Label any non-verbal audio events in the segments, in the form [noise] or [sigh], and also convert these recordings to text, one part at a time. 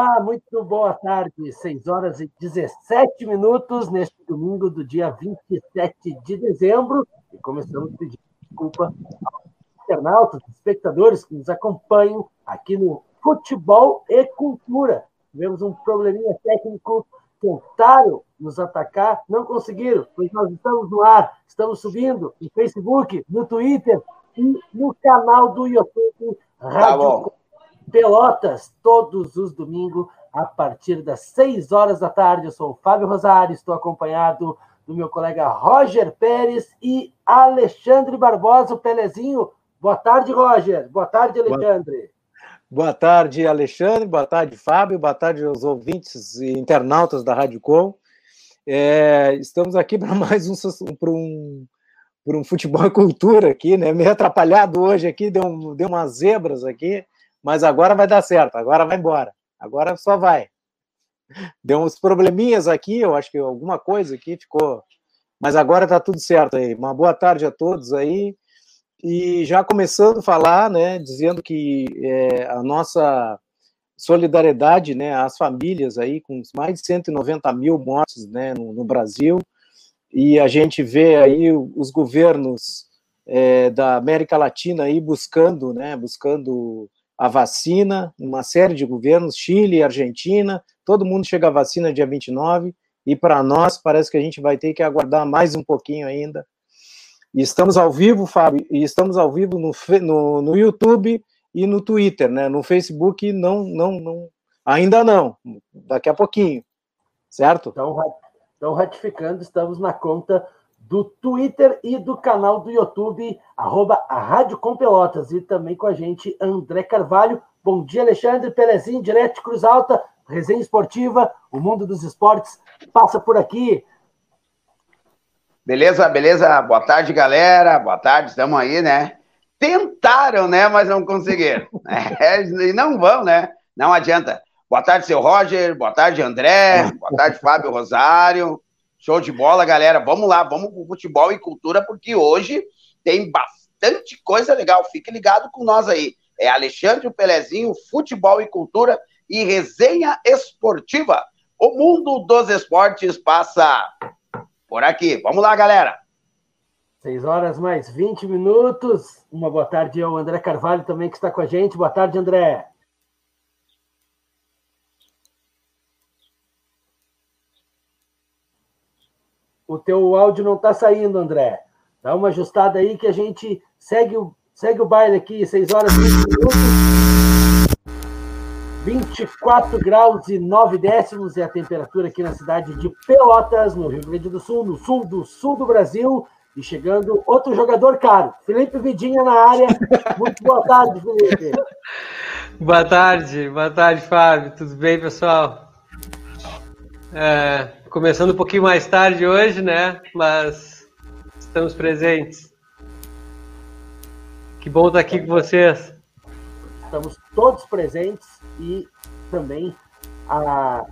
Olá, muito boa tarde. 6 horas e 17 minutos neste domingo do dia 27 de dezembro. E começamos pedindo desculpa aos internautas, espectadores que nos acompanham aqui no Futebol e Cultura. Tivemos um probleminha técnico, tentaram nos atacar, não conseguiram, pois nós estamos no ar, estamos subindo no Facebook, no Twitter e no canal do YouTube Rádio tá Pelotas, todos os domingos, a partir das 6 horas da tarde. Eu sou o Fábio Rosário, estou acompanhado do meu colega Roger Pérez e Alexandre Barbosa, o Pelezinho. Boa tarde, Roger. Boa tarde, Alexandre. Boa tarde, Alexandre. Boa tarde, Fábio. Boa tarde aos ouvintes e internautas da Rádio Com. É, estamos aqui [laughs] para mais um, para um, para um futebol e cultura aqui, né? Meio atrapalhado hoje aqui, deu, deu umas zebras aqui mas agora vai dar certo, agora vai embora, agora só vai. Deu uns probleminhas aqui, eu acho que alguma coisa aqui ficou, mas agora tá tudo certo aí. Uma boa tarde a todos aí. E já começando a falar, né, dizendo que é, a nossa solidariedade, né, às famílias aí, com mais de 190 mil mortes, né, no, no Brasil, e a gente vê aí os governos é, da América Latina aí buscando, né, buscando a vacina, uma série de governos, Chile, Argentina, todo mundo chega a vacina dia 29, e para nós parece que a gente vai ter que aguardar mais um pouquinho ainda. E estamos ao vivo, Fábio, e estamos ao vivo no, no, no YouTube e no Twitter, né? No Facebook não, não, não, ainda não, daqui a pouquinho, certo? Então, então ratificando, estamos na conta do Twitter e do canal do YouTube, arroba a Rádio Com Pelotas. E também com a gente, André Carvalho. Bom dia, Alexandre Pelezinho, direto de Cruz Alta, resenha esportiva, o mundo dos esportes passa por aqui. Beleza, beleza. Boa tarde, galera. Boa tarde, estamos aí, né? Tentaram, né? Mas não conseguiram. [laughs] É, e não vão, né? Não adianta. Boa tarde, seu Roger. Boa tarde, André. Boa tarde, Fábio Rosário. Show de bola, galera. Vamos lá, vamos pro futebol e cultura, porque hoje tem bastante coisa legal. Fique ligado com nós aí. É Alexandre Pelezinho, futebol e cultura e resenha esportiva. O mundo dos esportes passa por aqui. Vamos lá, galera. 6 horas mais 20 minutos. Uma boa tarde ao André Carvalho também que está com a gente. Boa tarde, André. O teu áudio não está saindo, André. Dá uma ajustada aí que a gente segue o, segue o baile aqui, 6 horas e 20 minutos. 24 graus e 9 décimos é a temperatura aqui na cidade de Pelotas, no Rio Grande do Sul, no sul do sul do Brasil. E chegando outro jogador caro, Felipe Vidinha na área. Muito boa tarde, Felipe. [laughs] boa tarde, boa tarde, Fábio. Tudo bem, pessoal? É, Começando um pouquinho mais tarde hoje, né? Mas estamos presentes. Que bom estar aqui com vocês. Estamos todos presentes e também a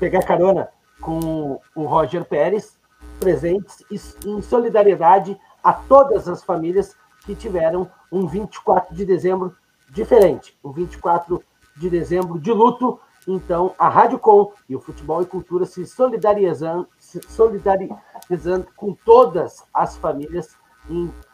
pegar carona com o Roger Pérez, presentes em solidariedade a todas as famílias que tiveram um 24 de dezembro diferente, um 24 de dezembro de luto então, a Rádio Com e o Futebol e Cultura se solidarizando, se solidarizando com todas as famílias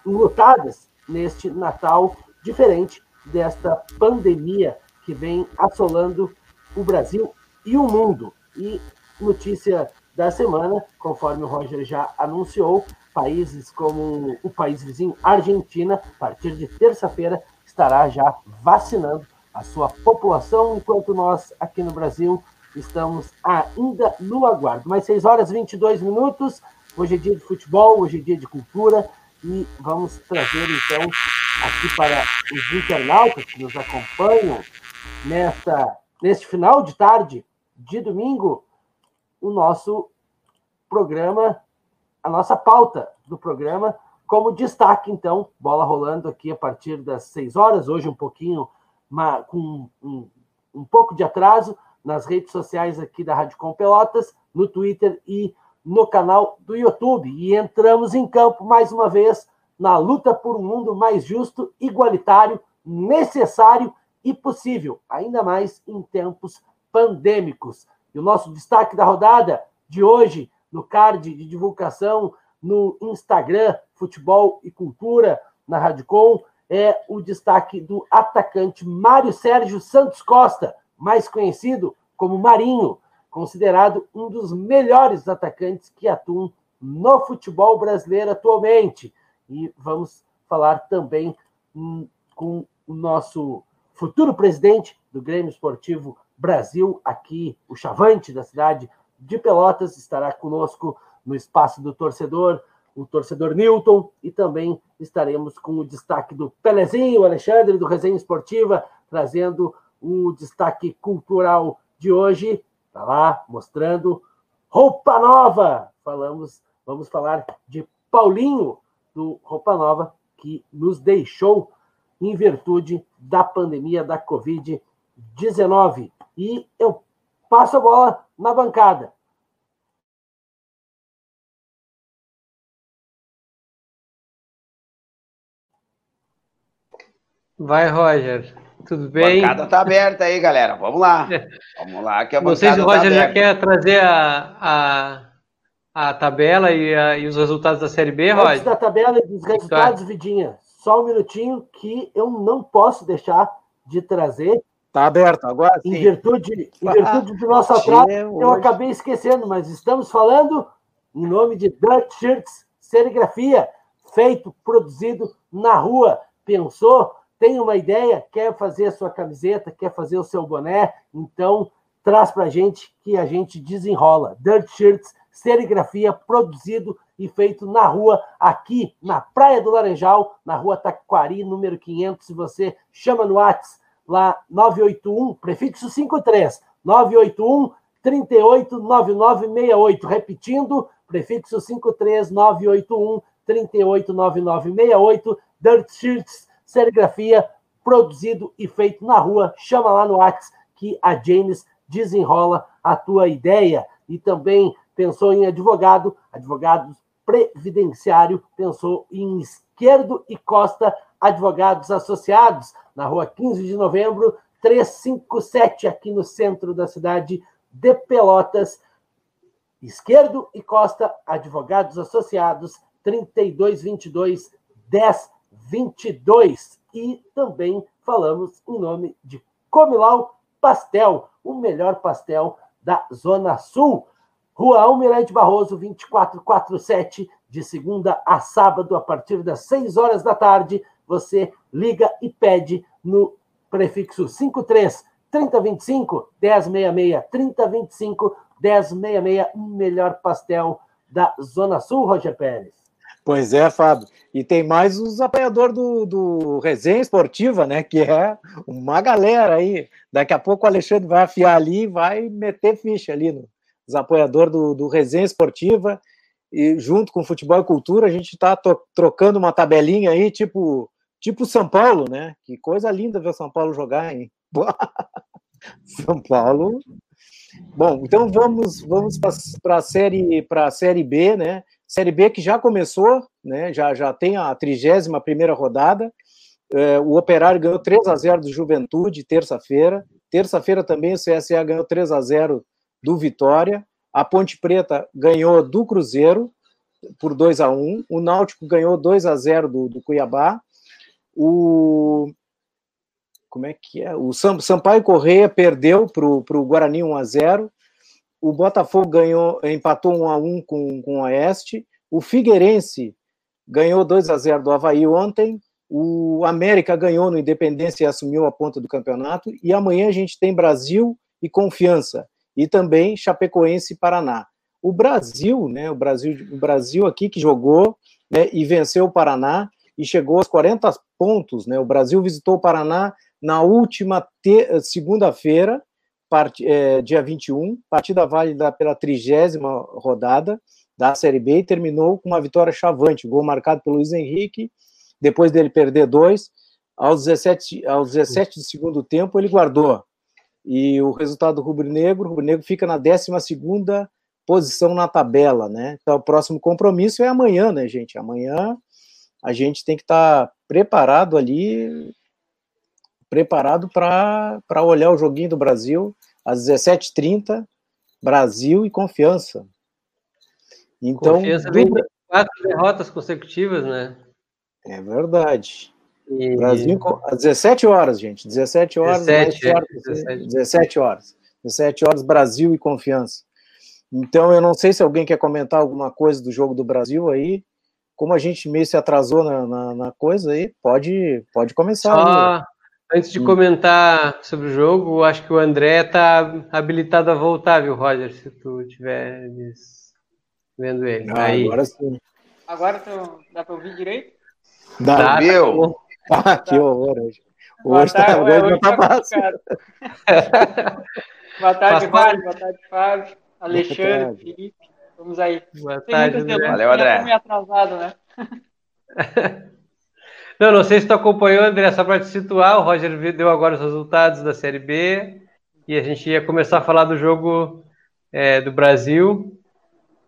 enlutadas neste Natal diferente desta pandemia que vem assolando o Brasil e o mundo. E notícia da semana, conforme o Roger já anunciou, países como o país vizinho Argentina, a partir de terça-feira, estará já vacinando a sua população, enquanto nós aqui no Brasil estamos ainda no aguardo. Mais 6 horas e 22 minutos. Hoje é dia de futebol, hoje é dia de cultura e vamos trazer então aqui para os internautas que nos acompanham nesta, neste final de tarde de domingo o nosso programa, a nossa pauta do programa como destaque então, bola rolando aqui a partir das 6 horas, hoje um pouquinho uma, com um, um pouco de atraso nas redes sociais aqui da Rádio Com Pelotas, no Twitter e no canal do YouTube. E entramos em campo mais uma vez na luta por um mundo mais justo, igualitário, necessário e possível, ainda mais em tempos pandêmicos. E o nosso destaque da rodada de hoje, no card de divulgação no Instagram, Futebol e Cultura, na Radicom, é o destaque do atacante Mário Sérgio Santos Costa, mais conhecido como Marinho, considerado um dos melhores atacantes que atuam no futebol brasileiro atualmente. E vamos falar também hum, com o nosso futuro presidente do Grêmio Esportivo Brasil, aqui, o Chavante da cidade de Pelotas, estará conosco no espaço do torcedor, o torcedor Newton, e também estaremos com o destaque do Pelezinho, Alexandre, do Resenha Esportiva, trazendo o destaque cultural de hoje. Está lá mostrando roupa nova. Falamos, vamos falar de Paulinho do Roupa Nova, que nos deixou em virtude da pandemia da Covid-19. E eu passo a bola na bancada. Vai, Roger. Tudo bem? A bancada tá aberta aí, galera. Vamos lá. Vamos lá, que a sei se o bancada Roger tá já quer trazer a, a, a tabela e, a- e os resultados da Série B, Antes Roger? da tabela e dos resultados, Vidinha, só um minutinho que eu não posso deixar de trazer, Tá aberto, agora em sim. virtude, em virtude do nosso atraso, eu hoje- acabei esquecendo, mas estamos falando em nome de Dirt Shirts Serigrafia, feito, produzido na rua. Pensou? Tem uma ideia? Quer fazer a sua camiseta? Quer fazer o seu boné? Então, traz para a gente que a gente desenrola. Dirt Shirts Serigrafia, produzido e feito na rua, aqui na Praia do Laranjal, na rua Taquari, número 500. Se você chama no WhatsApp, lá 981, prefixo 53, 981 389968. Repetindo, prefixo 53 981 389968. Dirt Shirts, serigrafia, produzido e feito na rua. Chama lá no WhatsApp que a James desenrola a tua ideia. E também pensou em advogado, advogado previdenciário, pensou em esquerdo e costa advogados associados, na rua 15 de novembro, 357, aqui no centro da cidade de Pelotas. Esquerdo e Costa, advogados associados, 3222 1022. E também falamos em nome de Comilau Pastel, o melhor pastel da Zona Sul. Rua Almirante Barroso, 2447, de segunda a sábado, a partir das 6 horas da tarde. Você liga e pede no prefixo 53 3025 1066 3025 1066, o melhor pastel da Zona Sul, Roger Pérez. Pois é, Fábio. E tem mais os apoiadores do, do Resenha Esportiva, né? Que é uma galera aí. Daqui a pouco o Alexandre vai afiar ali e vai meter ficha ali no, os apoiadores do, do Resenha Esportiva. E junto com Futebol e Cultura, a gente está trocando uma tabelinha aí, tipo, tipo São Paulo, né? Que coisa linda ver o São Paulo jogar, hein? [laughs] São Paulo. Bom, então vamos vamos para a série para a série B, né? Série B que já começou, né? Já já tem a 31 primeira rodada. É, o Operário ganhou 3 a 0 do Juventude terça-feira. Terça-feira também o CSA ganhou 3 a 0 do Vitória. A Ponte Preta ganhou do Cruzeiro por 2 a 1. O Náutico ganhou 2 a 0 do, do Cuiabá. O como é que é? O Sampaio Correia perdeu para o Guarani 1 a 0 O Botafogo ganhou, empatou 1 a 1 com, com o Oeste. O Figueirense ganhou 2 a 0 do Havaí ontem. O América ganhou no Independência e assumiu a ponta do campeonato. E amanhã a gente tem Brasil e Confiança. E também Chapecoense e Paraná. O Brasil, né? O Brasil, o Brasil aqui que jogou né, e venceu o Paraná e chegou aos 40 pontos. Né? O Brasil visitou o Paraná na última segunda-feira, é, dia 21, partida válida pela trigésima rodada da Série B e terminou com uma vitória chavante, gol marcado pelo Luiz Henrique, depois dele perder dois, aos 17, aos 17 do segundo tempo ele guardou. E o resultado do rubro-negro, o rubro-negro fica na 12ª posição na tabela, né? Então o próximo compromisso é amanhã, né, gente? Amanhã a gente tem que estar tá preparado ali preparado para olhar o joguinho do Brasil às 17h30, Brasil e Confiança. Então, Confiança vem de quatro derrotas consecutivas, né? É verdade. E... Brasil às 17 horas, gente. 17 horas. 17, é, 17. 17 horas. 17 horas, Brasil e Confiança. Então, eu não sei se alguém quer comentar alguma coisa do jogo do Brasil aí. Como a gente meio se atrasou na, na, na coisa aí, pode, pode começar. Só, antes de hum. comentar sobre o jogo, acho que o André está habilitado a voltar, viu, Roger? Se tu estiver vendo ele. Ah, aí. Agora sim. Agora tô, dá para ouvir direito? Dá, dá viu? [laughs] Ah, que horror hoje. Hoje, tá, hoje, hoje não tá, tá fácil. [laughs] boa tarde, Mário. Boa tarde, Fábio. Alexandre, Felipe. Vamos aí. Boa tarde, André. Valeu, André. meio atrasado, né? [laughs] Não, não sei se tu acompanhou, André, só para te situar, o Roger deu agora os resultados da Série B e a gente ia começar a falar do jogo é, do Brasil.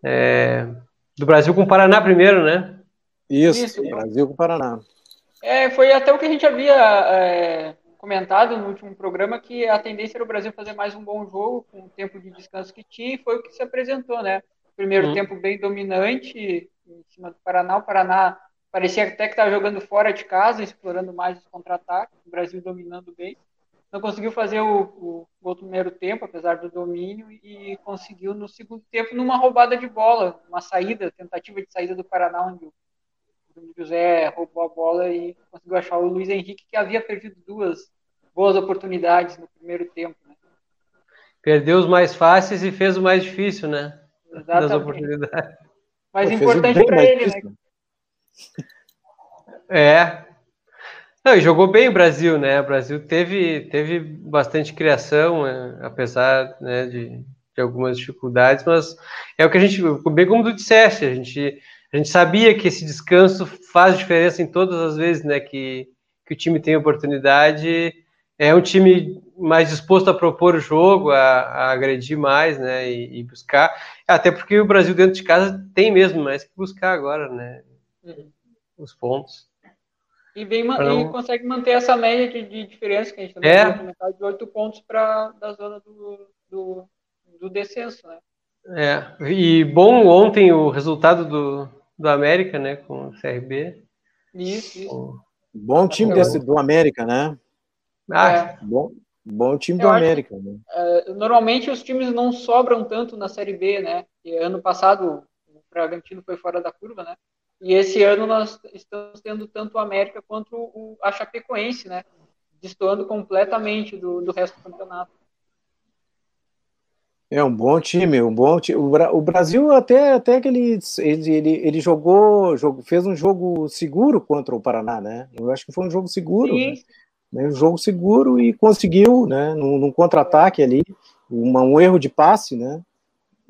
É, do Brasil com o Paraná primeiro, né? Isso, Isso. Brasil com o Paraná. É, foi até o que a gente havia é, comentado no último programa, que a tendência era o Brasil fazer mais um bom jogo, com o tempo de descanso que tinha, e foi o que se apresentou, né? Primeiro hum. tempo bem dominante em cima do Paraná. O Paraná parecia até que estava jogando fora de casa, explorando mais os contra-ataques, o Brasil dominando bem. Não conseguiu fazer o, o gol do primeiro tempo, apesar do domínio, e conseguiu no segundo tempo numa roubada de bola, uma saída, tentativa de saída do Paraná, onde o José roubou a bola e conseguiu achar o Luiz Henrique, que havia perdido duas boas oportunidades no primeiro tempo. Né? Perdeu os mais fáceis e fez o mais difícil, né? Exatamente. Das oportunidades. Mas Pô, importante para ele, né? É. Não, e jogou bem o Brasil, né? O Brasil teve, teve bastante criação, né? apesar né, de, de algumas dificuldades, mas é o que a gente, bem como tu disseste, a gente a gente sabia que esse descanso faz diferença em todas as vezes, né? Que, que o time tem oportunidade. É um time mais disposto a propor o jogo, a, a agredir mais, né? E, e, buscar. Até porque o Brasil dentro de casa tem mesmo mais que buscar agora, né? Uhum. Os pontos. E, vem, e consegue manter essa média de, de diferença que a gente também é. de oito pontos para da zona do, do, do descenso, né? É, e bom ontem o resultado do, do América, né, com o CRB. Isso, isso. Bom time desse, do América, né? Ah, é. bom, bom time do América. Né? Uh, normalmente os times não sobram tanto na Série B, né? E ano passado o Bragantino foi fora da curva, né? E esse ano nós estamos tendo tanto o América quanto o, a Chapecoense, né? Destoando completamente do, do resto do campeonato. É um bom time, um bom time. O Brasil até, até que ele, ele, ele jogou, jogou, fez um jogo seguro contra o Paraná, né? Eu acho que foi um jogo seguro, né? né? um jogo seguro e conseguiu, né? Num, num contra-ataque ali, uma, um erro de passe, né?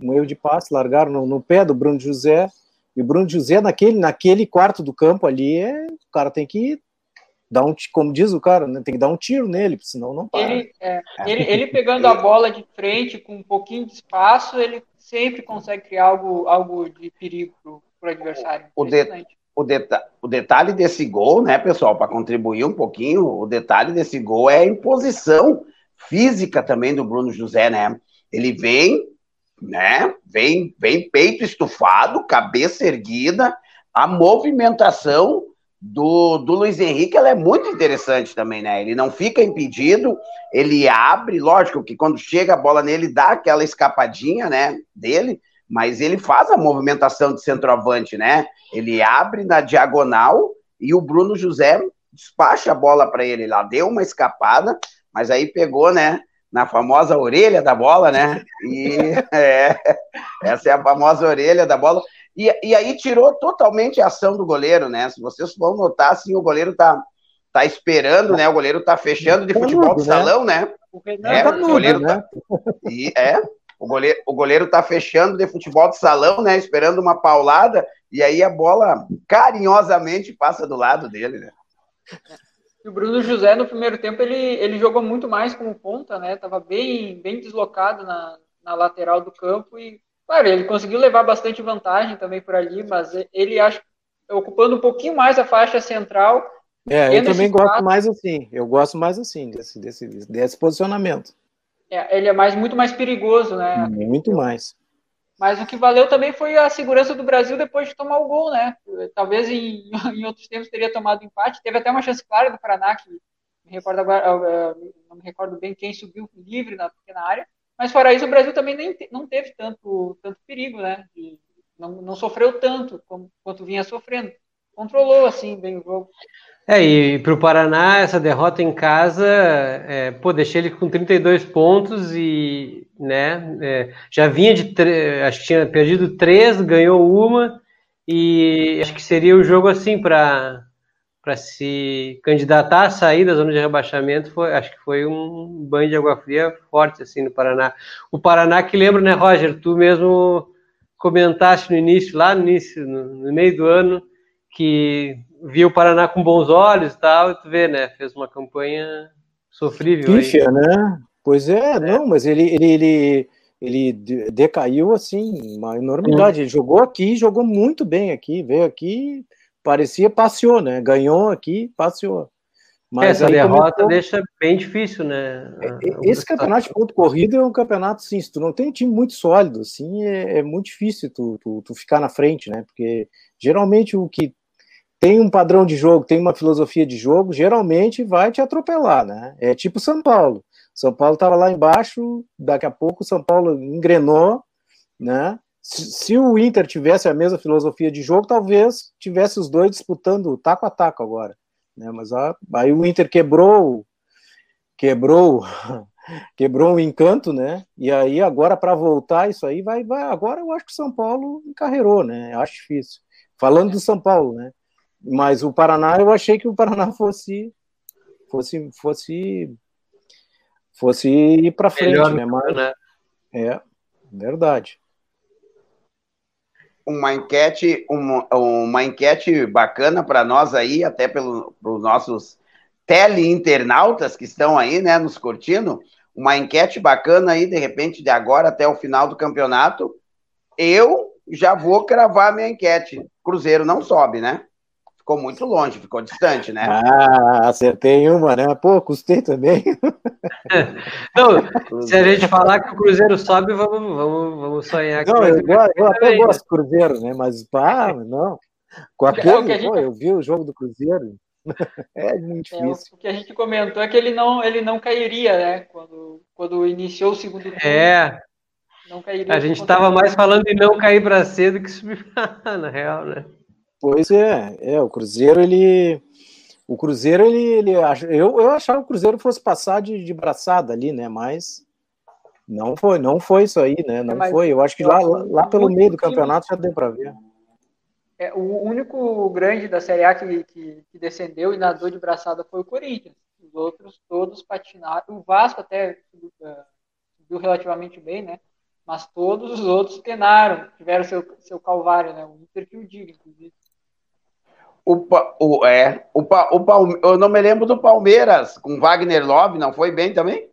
Um erro de passe, largaram no, no, pé do Bruno José. E o Bruno José naquele, naquele quarto do campo ali, é, o cara tem que dar um, como diz o cara, né, tem que dar um tiro nele, senão não para. Ele, é, ele, ele, pegando a bola de frente com um pouquinho de espaço, ele sempre consegue criar algo, algo de perigo para o adversário. O, de, o, deta o detalhe desse gol, né, pessoal, para contribuir um pouquinho, o detalhe desse gol é a imposição física também do Bruno José, né? Ele vem, né? Vem, vem peito estufado, cabeça erguida, a movimentação do, do Luiz Henrique ela é muito interessante também, né? Ele não fica impedido, ele abre, lógico que quando chega a bola nele dá aquela escapadinha, né, dele, mas ele faz a movimentação de centroavante, né? Ele abre na diagonal e o Bruno José despacha a bola para ele lá, deu uma escapada, mas aí pegou, né, na famosa orelha da bola, né? E [laughs] é, essa é a famosa orelha da bola. E, e aí tirou totalmente a ação do goleiro, né? Se vocês vão notar, assim, o goleiro tá, tá esperando, né? O goleiro tá fechando de tá futebol de né? salão, né? É, tá o goleiro né? tá, e, é, o goleiro, o goleiro tá fechando de futebol de salão, né? Esperando uma paulada, e aí a bola carinhosamente passa do lado dele, né? O Bruno José, no primeiro tempo, ele, ele jogou muito mais como ponta, né? Tava bem, bem deslocado na, na lateral do campo e Claro, ele conseguiu levar bastante vantagem também por ali, mas ele acho ocupando um pouquinho mais a faixa central. É, eu também gosto mais assim. Eu gosto mais assim desse, desse, desse posicionamento. É, ele é mais, muito mais perigoso, né? Muito mais. Mas o que valeu também foi a segurança do Brasil depois de tomar o gol, né? Talvez em, [laughs] em outros tempos teria tomado empate. Teve até uma chance clara do Paraná, que me recordo agora, não me recordo bem quem subiu livre na pequena área. Mas fora isso, o Brasil também nem, não teve tanto, tanto perigo, né? De, não, não sofreu tanto como, quanto vinha sofrendo. Controlou, assim, bem o jogo. É, e para o Paraná, essa derrota em casa, é, pô, deixei ele com 32 pontos e, né, é, já vinha de, acho que tinha perdido três, ganhou uma, e acho que seria o jogo assim para para se candidatar a sair da zona de rebaixamento, foi, acho que foi um banho de água fria forte assim no Paraná. O Paraná que lembra, né, Roger, tu mesmo comentaste no início, lá no início, no, no meio do ano, que viu o Paraná com bons olhos e tal, e tu vê, né? Fez uma campanha sofrível. Pífia, né? Pois é, é, não, mas ele, ele, ele, ele decaiu assim, uma enormidade. Hum. Ele jogou aqui, jogou muito bem aqui, veio aqui, parecia passeou, né? Ganhou aqui, passeou. Mas Essa derrota começou... deixa bem difícil, né? É, esse campeonato de ponto corrido é um campeonato, sim, se tu não tem um time muito sólido, assim, é, é muito difícil tu, tu, tu, ficar na frente, né? Porque geralmente o que tem um padrão de jogo, tem uma filosofia de jogo, geralmente vai te atropelar, né? É tipo São Paulo. São Paulo estava lá embaixo, daqui a pouco São Paulo engrenou, né? Se, o Inter tivesse a mesma filosofia de jogo, talvez tivesse os dois disputando taco a taco agora, né? Mas aí o Inter quebrou, quebrou, quebrou o [laughs] encanto, né? E aí agora para voltar isso aí vai, vai. Agora eu acho que o São Paulo encarreirou, né? Eu acho difícil. Falando do São Paulo, né? Mas o Paraná, eu achei que o Paraná [laughs] fosse fosse fosse fosse ir para frente, Melhor né? Mas, né? É, verdade. Uma enquete, uma, uma enquete bacana para nós aí, até pelos nossos teleinternautas que estão aí, né, nos curtindo. Uma enquete bacana aí, de repente, de agora até o final do campeonato. Eu já vou cravar minha enquete. Cruzeiro não sobe, né? Ficou muito longe, ficou distante, né? Ah, acertei uma, né? Pô, custei também. [laughs] Não, se a gente falar que o Cruzeiro sobe, vamos, vamos, vamos sonhar que Não, eu, eu, eu até gosto do Cruzeiro, né? Mas, pá, não. Com aquele, é, gente... pô, eu vi o jogo do Cruzeiro. [laughs] É muito é, difícil. É, o que a gente comentou é que ele não, ele não cairia, né? Quando, quando iniciou o segundo turno. É. Não cairia. A gente estava mais falando de não cair para cedo que subir [laughs] na real, né? Pois é, é, o Cruzeiro, ele. O Cruzeiro, ele. ele eu, eu achava que o Cruzeiro fosse passar de, de braçada ali, né? Mas não foi, não foi isso aí, né? Não é, foi. Eu acho que lá, lá pelo meio do campeonato já deu para ver. É, o único grande da Série A que, que, que, descendeu e nadou de braçada foi o Corinthians. Os outros todos patinaram. O Vasco até é, subiu relativamente bem, né? Mas todos os outros penaram, tiveram seu, seu calvário, né? O Inter que o diga, inclusive. O, o, é, o, o, Palme, eu não me lembro do Palmeiras com Wagner Love, não foi bem também?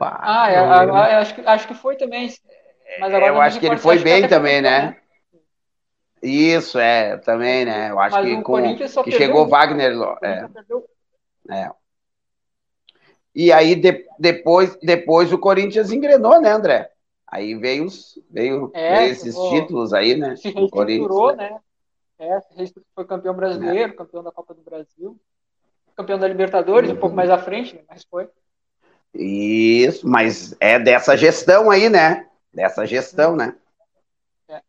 Ah, eu, eu, eu, acho, que, acho que foi também. Mas agora eu acho que ele foi bem também, né? Isso, é, também, né? Eu acho mas que, com, que chegou Wagner Love. É. é. E aí de, depois, depois o Corinthians engrenou, né, André? Aí veio, os, veio, é, veio esses títulos aí, né? Se reestruturou, né? É, foi campeão brasileiro, é. campeão da Copa do Brasil, campeão da Libertadores, uhum. um pouco mais à frente, né? mas foi. Isso, mas é dessa gestão aí, né? Dessa gestão, né? É.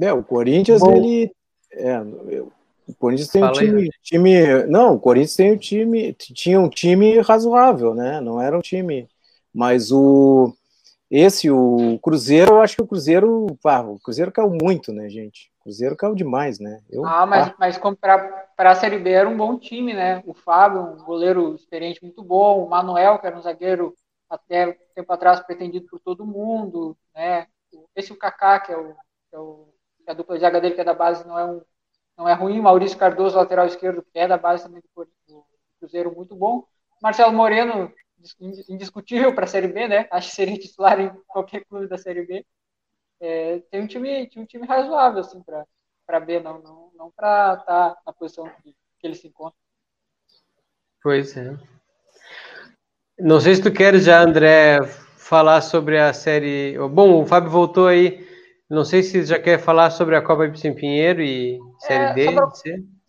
é o Corinthians, Bom. ele. É, o Corinthians tem um time, time. Não, o Corinthians tem um time. Tinha um time razoável, né? Não era um time mas o esse, o Cruzeiro, eu acho que o Cruzeiro, pá, o Cruzeiro caiu muito, né, gente? O Cruzeiro caiu demais, né? Eu, ah, mas, pá. mas para a Série B era um bom time, né? O Fábio, um goleiro experiente muito bom, o Manuel, que era um zagueiro até tempo atrás pretendido por todo mundo, né? Esse o Kaká, que é o, que é o que a dupla de zaga dele, que é da base, não é um não é ruim. Maurício Cardoso, lateral esquerdo, que é da base também do, do Cruzeiro, muito bom. Marcelo Moreno, indiscutível para a Série B, né? Acho que seria titular em qualquer clube da Série B. É, tem um time, tem um time razoável assim para B, não, não, não para estar tá na posição que, que ele se encontra. Pois é. Não sei se tu queres já, André, falar sobre a série. Bom, o Fábio voltou aí. Não sei se já quer falar sobre a Copa Ibsen Pinheiro e série é, D.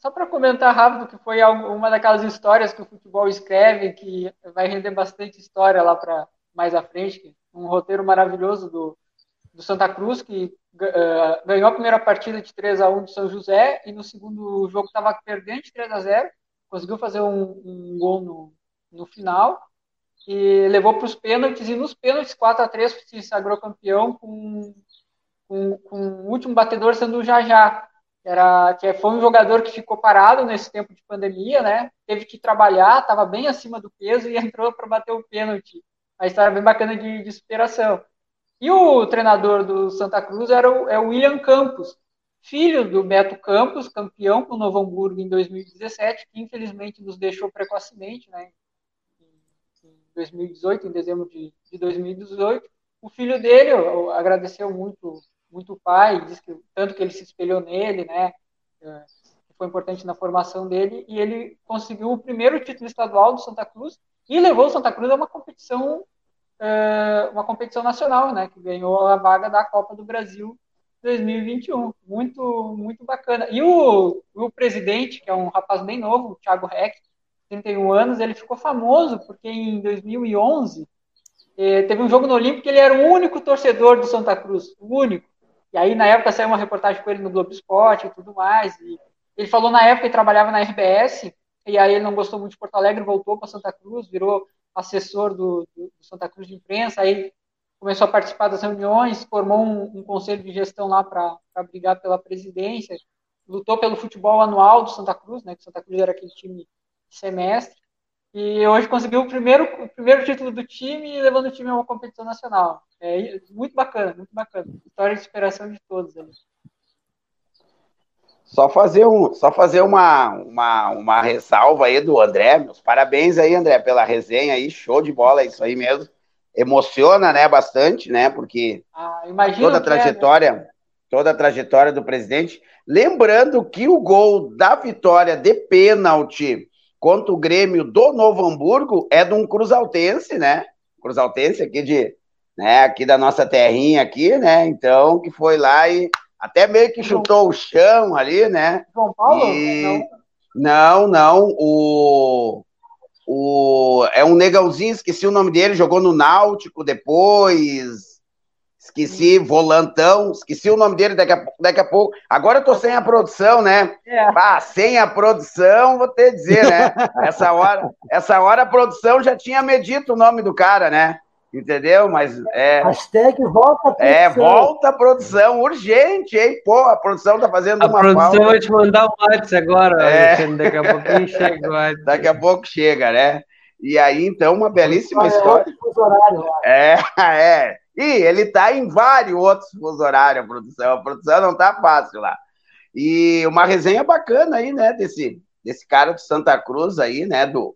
Só para comentar rápido, que foi uma daquelas histórias que o futebol escreve, que vai render bastante história lá para mais à frente. Um roteiro maravilhoso do, do Santa Cruz, que uh, ganhou a primeira partida de 3 a 1 do São José, e no segundo jogo estava perdendo de 3 a 0 conseguiu fazer um, um gol no, no final, e levou para os pênaltis, e nos pênaltis 4 a 3 se sagrou campeão com, com, com o último batedor sendo o Jajá, era que foi um jogador que ficou parado nesse tempo de pandemia, né? Teve que trabalhar, estava bem acima do peso e [laughs] entrou para bater o pênalti. A história bem bacana de, de superação. E o treinador do Santa Cruz era o, é o William Campos, filho do Beto Campos, campeão com o Novo Hamburgo em 2017, que infelizmente nos deixou precocemente, né? Em 2018, em dezembro de, de 2018. O filho dele agradeceu muito, muito o pai, disse que tanto que ele se espelhou nele, né? É, foi importante na formação dele e ele conseguiu o primeiro título estadual do Santa Cruz e levou o Santa Cruz a uma competição é, uma competição nacional, né, que ganhou a vaga da Copa do Brasil 2021. Muito, muito bacana. E o, o presidente, que é um rapaz bem novo, o Thiago Reck, 31 anos, ele ficou famoso porque em 2011 eh, teve um jogo no Olímpico que ele era o único torcedor do Santa Cruz, o único. E aí, na época, saiu uma reportagem com ele no Globo Esporte e tudo mais. E ele falou na época que trabalhava na RBS, e aí ele não gostou muito de Porto Alegre, voltou para Santa Cruz, virou assessor do, do, Santa Cruz de Imprensa, aí começou a participar das reuniões, formou um, um conselho de gestão lá para brigar pela presidência, lutou pelo futebol anual do Santa Cruz, né, que Santa Cruz era aquele time semestre, e hoje conseguiu o primeiro, o primeiro título do time e levando o time a uma competição nacional. É muito bacana, muito bacana. História de superação de todos ali. Só fazer, um, só fazer uma, uma, uma ressalva aí do André. Meus parabéns aí, André, pela resenha aí. Show de bola, é isso aí mesmo. Emociona, né, bastante, né? Porque ah, toda a trajetória, é, né? toda a trajetória do presidente. Lembrando que o gol da vitória de pênalti contra o Grêmio do Novo Hamburgo é de um cruzaltense, né? Cruzaltense aqui de, né, aqui da nossa terrinha aqui, né? Então, que foi lá e até meio que chutou o chão ali, né? João Paulo? E... Não, não. O... o é um negãozinho, esqueci o nome dele, jogou no Náutico depois. Esqueci, volantão, esqueci o nome dele daqui a, daqui a pouco. Agora eu tô sem a produção, né? É. Ah, sem a produção, vou ter que dizer, né? [laughs] essa hora, essa hora a produção já tinha medido o nome do cara, né? Entendeu? Mas é. Hashtag volta a produção. É, volta a produção, urgente, hein? Pô, a produção tá fazendo a uma produção falta. vai te mandar um WhatsApp agora, é. daqui a pouquinho chega o [laughs] WhatsApp. Daqui a pouco chega, né? E aí, então, uma belíssima história. É, [laughs] é. E ele tá em vários outros fusos horários, a produção. A produção não tá fácil lá. E uma resenha bacana aí, né, desse, desse cara de Santa Cruz aí, né, do,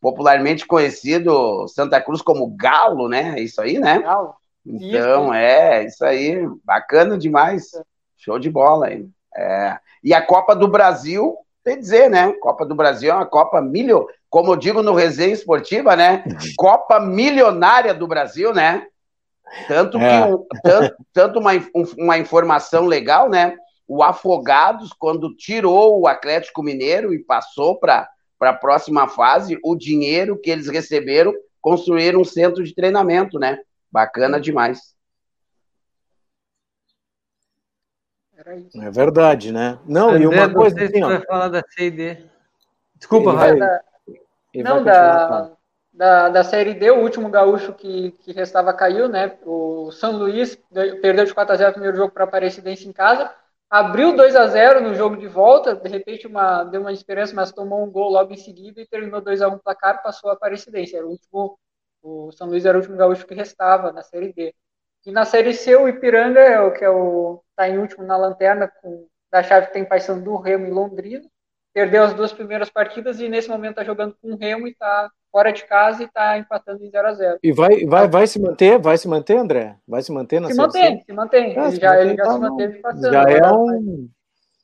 popularmente conhecido Santa Cruz como Galo, né? É isso aí, né? Galo. Então, isso. é, isso aí, bacana demais. Show de bola aí. É. E a Copa do Brasil, tem que dizer, né? Copa do Brasil é uma Copa milho, como eu digo no resenha esportiva, né? Copa milionária do Brasil, né? Tanto que é. um, tanto, tanto uma, um, uma informação legal, né? O Afogados, quando tirou o Atlético Mineiro e passou para a próxima fase, o dinheiro que eles receberam, construir um centro de treinamento, né? Bacana demais. É verdade, né? Não, e uma coisa assim, ó. vai falar da CID. Desculpa, vai. Da, não, da, da, da Série D, o último gaúcho que, que restava caiu, né? O São Luís perdeu de 4 a 0 o primeiro jogo para a Aparecidense em casa abriu 2 a 0 no jogo de volta, de repente uma, deu uma esperança, mas tomou um gol logo em seguida e terminou 2 a 1 placar, passou a Aparecidense. Era o último, o São Luís era o último gaúcho que restava na Série D. E na Série C, o Ipiranga é o que é o tá em último na lanterna com da chave que tem do Remo e Londrina. Perdeu as duas primeiras partidas e nesse momento está jogando com o Remo e está fora de casa e está empatando em 0 a 0 E vai, vai, vai se manter? Vai se manter, André? Vai se manter na Se mantém, se mantém. Ah, se já, mantém, ele já tá se manteve passando. Já é um.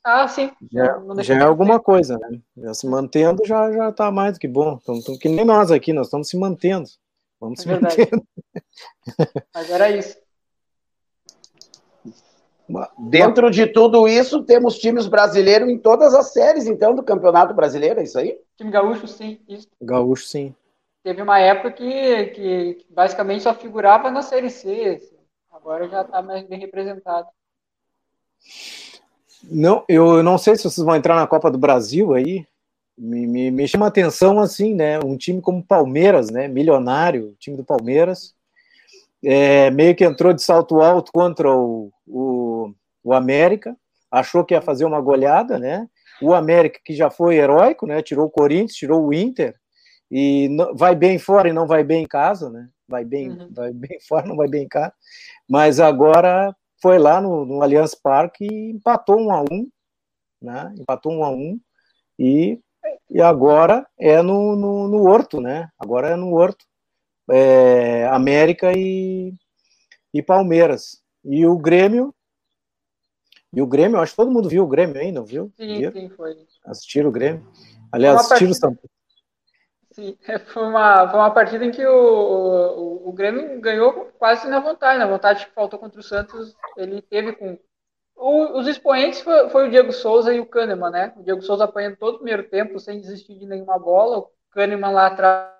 Ah, sim. Já, já é alguma coisa, né? Já se mantendo já já está mais do que bom. Então, então, que nem nós aqui, nós estamos se mantendo. Vamos é se verdade. mantendo. Mas era isso. Dentro de tudo isso, temos times brasileiros em todas as séries, então, do Campeonato Brasileiro, é isso aí? Time gaúcho, sim. Isso. Gaúcho, sim. Teve uma época que, que basicamente só figurava na Série C. Assim. Agora já está mais bem representado. Não, eu não sei se vocês vão entrar na Copa do Brasil aí. Me, me, me chama a atenção, assim, né? Um time como Palmeiras, né? Milionário, time do Palmeiras. É, meio que entrou de salto alto contra o, o, o América. Achou que ia fazer uma goleada, né? O América, que já foi heróico, né? Tirou o Corinthians, tirou o Inter e não, vai bem fora e não vai bem em casa, né? Vai bem, uhum. vai bem [laughs] fora, não vai bem em casa. Mas agora foi lá no, no Allianz Parque e empatou um a um, né? Empatou um a um e, e agora é no, no, no Horto, né? Agora é no Horto. É, América e, e Palmeiras. E o Grêmio. E o Grêmio, acho que todo mundo viu o Grêmio aí, não viu? Sim, sim, foi. Assistiram o Grêmio. Aliás, assistiram o São Paulo. Sim, foi uma, foi uma partida em que o, o, o Grêmio ganhou quase na vontade, na vontade que faltou contra o Santos, ele teve com. O, os expoentes foi, foi, o Diego Souza e o Kahneman, né? O Diego Souza apanhando todo o primeiro tempo, sem desistir de nenhuma bola, o Kahneman lá atrás.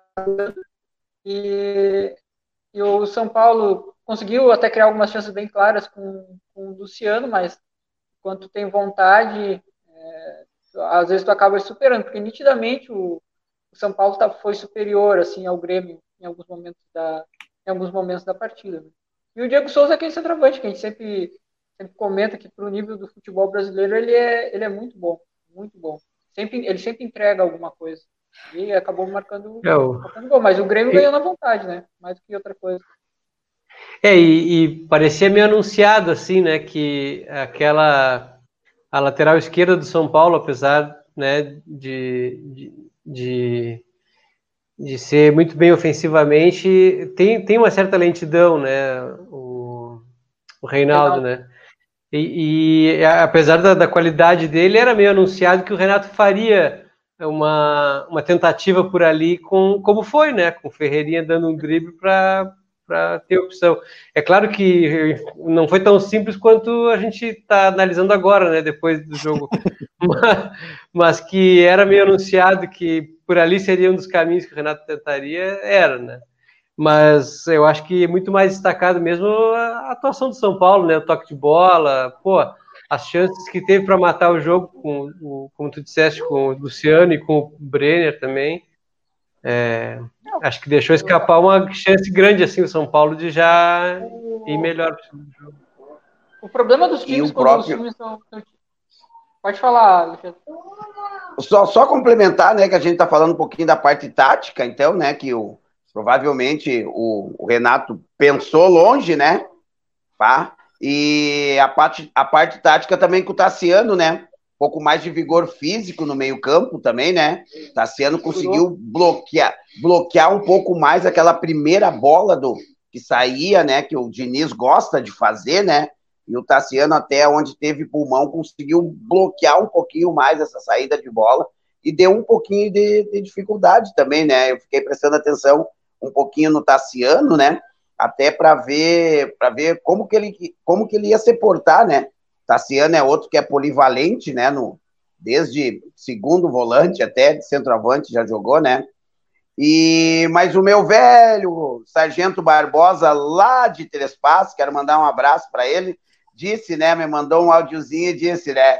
E, e o São Paulo conseguiu até criar algumas chances bem claras com, com o Luciano, mas quando tem vontade, é, às vezes tu acaba superando, porque nitidamente o o São Paulo tá, foi superior assim ao Grêmio em alguns momentos da, em alguns momentos da partida. Né? E o Diego Souza é aquele centroavante que a gente sempre, sempre comenta que para o nível do futebol brasileiro ele é, ele é muito bom, muito bom. Sempre, ele sempre entrega alguma coisa. E acabou marcando, é o... marcando gol. Mas o Grêmio ganhou na vontade, né? Mais do que outra coisa. É, e, e, parecia meio anunciado, assim, né? Que aquela. A lateral esquerda do São Paulo, apesar né, de, de de, de ser muito bem ofensivamente, tem, tem uma certa lentidão, né? O, o Reinaldo, né? E, e apesar da, da, qualidade dele, era meio anunciado que o Renato faria uma, uma tentativa por ali, com, como foi, né? Com Ferreirinha dando um drible para para ter opção. É claro que não foi tão simples quanto a gente está analisando agora, né, depois do jogo, [laughs] mas, mas, que era meio anunciado que por ali seria um dos caminhos que o Renato tentaria, era, né? Mas eu acho que é muito mais destacado mesmo a atuação do São Paulo, né, o toque de bola, pô, as chances que teve para matar o jogo, com, o, como tu disseste, com o Luciano e com o Brenner também. É, acho que deixou escapar uma chance grande assim o São Paulo de já ir melhor. O problema dos times quando próprio... os times são. Pode falar, Alexandre. Só, só complementar, né, que a gente está falando um pouquinho da parte tática, então, né, que o, provavelmente o, o Renato pensou longe, né, tá? E a parte, a parte tática também com o Tassiano, né? pouco mais de vigor físico no meio-campo também, né? Tassiano conseguiu bloquear, bloquear um pouco mais aquela primeira bola do que saía, né? Que o Diniz gosta de fazer, né? E o Tassiano, até onde teve pulmão, conseguiu bloquear um pouquinho mais essa saída de bola e deu um pouquinho de, de dificuldade também, né? Eu fiquei prestando atenção um pouquinho no Tassiano, né? Até para ver para ver como que ele como que ele ia se portar, né? Tassiano é outro que é polivalente, né? No, desde segundo volante até centroavante já jogou, né? E mas o meu velho Sargento Barbosa lá de Três Passos, quero mandar um abraço para ele, disse, né? Me mandou um áudiozinho e disse, né?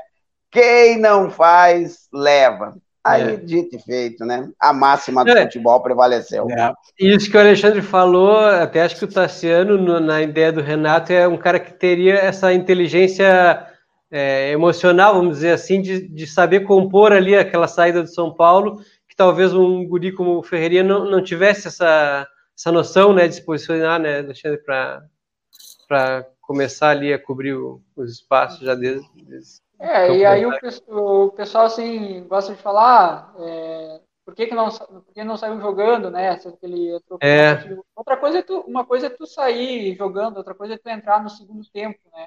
Quem não faz leva. Aí, é. dito e feito, né? A máxima do é. futebol prevaleceu. É. Isso que o Alexandre falou, até acho que o Tassiano, no, na ideia do Renato, é um cara que teria essa inteligência é, emocional, vamos dizer assim, de, de saber compor ali aquela saída do São Paulo, que talvez um guri como o Ferreirinha não, não tivesse essa, essa noção né, de se posicionar, né, Alexandre, para começar ali a cobrir o, os espaços já desde, desde é, e aí o, o, pessoal assim gosta de falar é, por que, que não por que não saiu jogando, né? Se ele é. Outra coisa é tu, uma coisa é tu sair jogando, outra coisa é tu entrar no segundo tempo, né?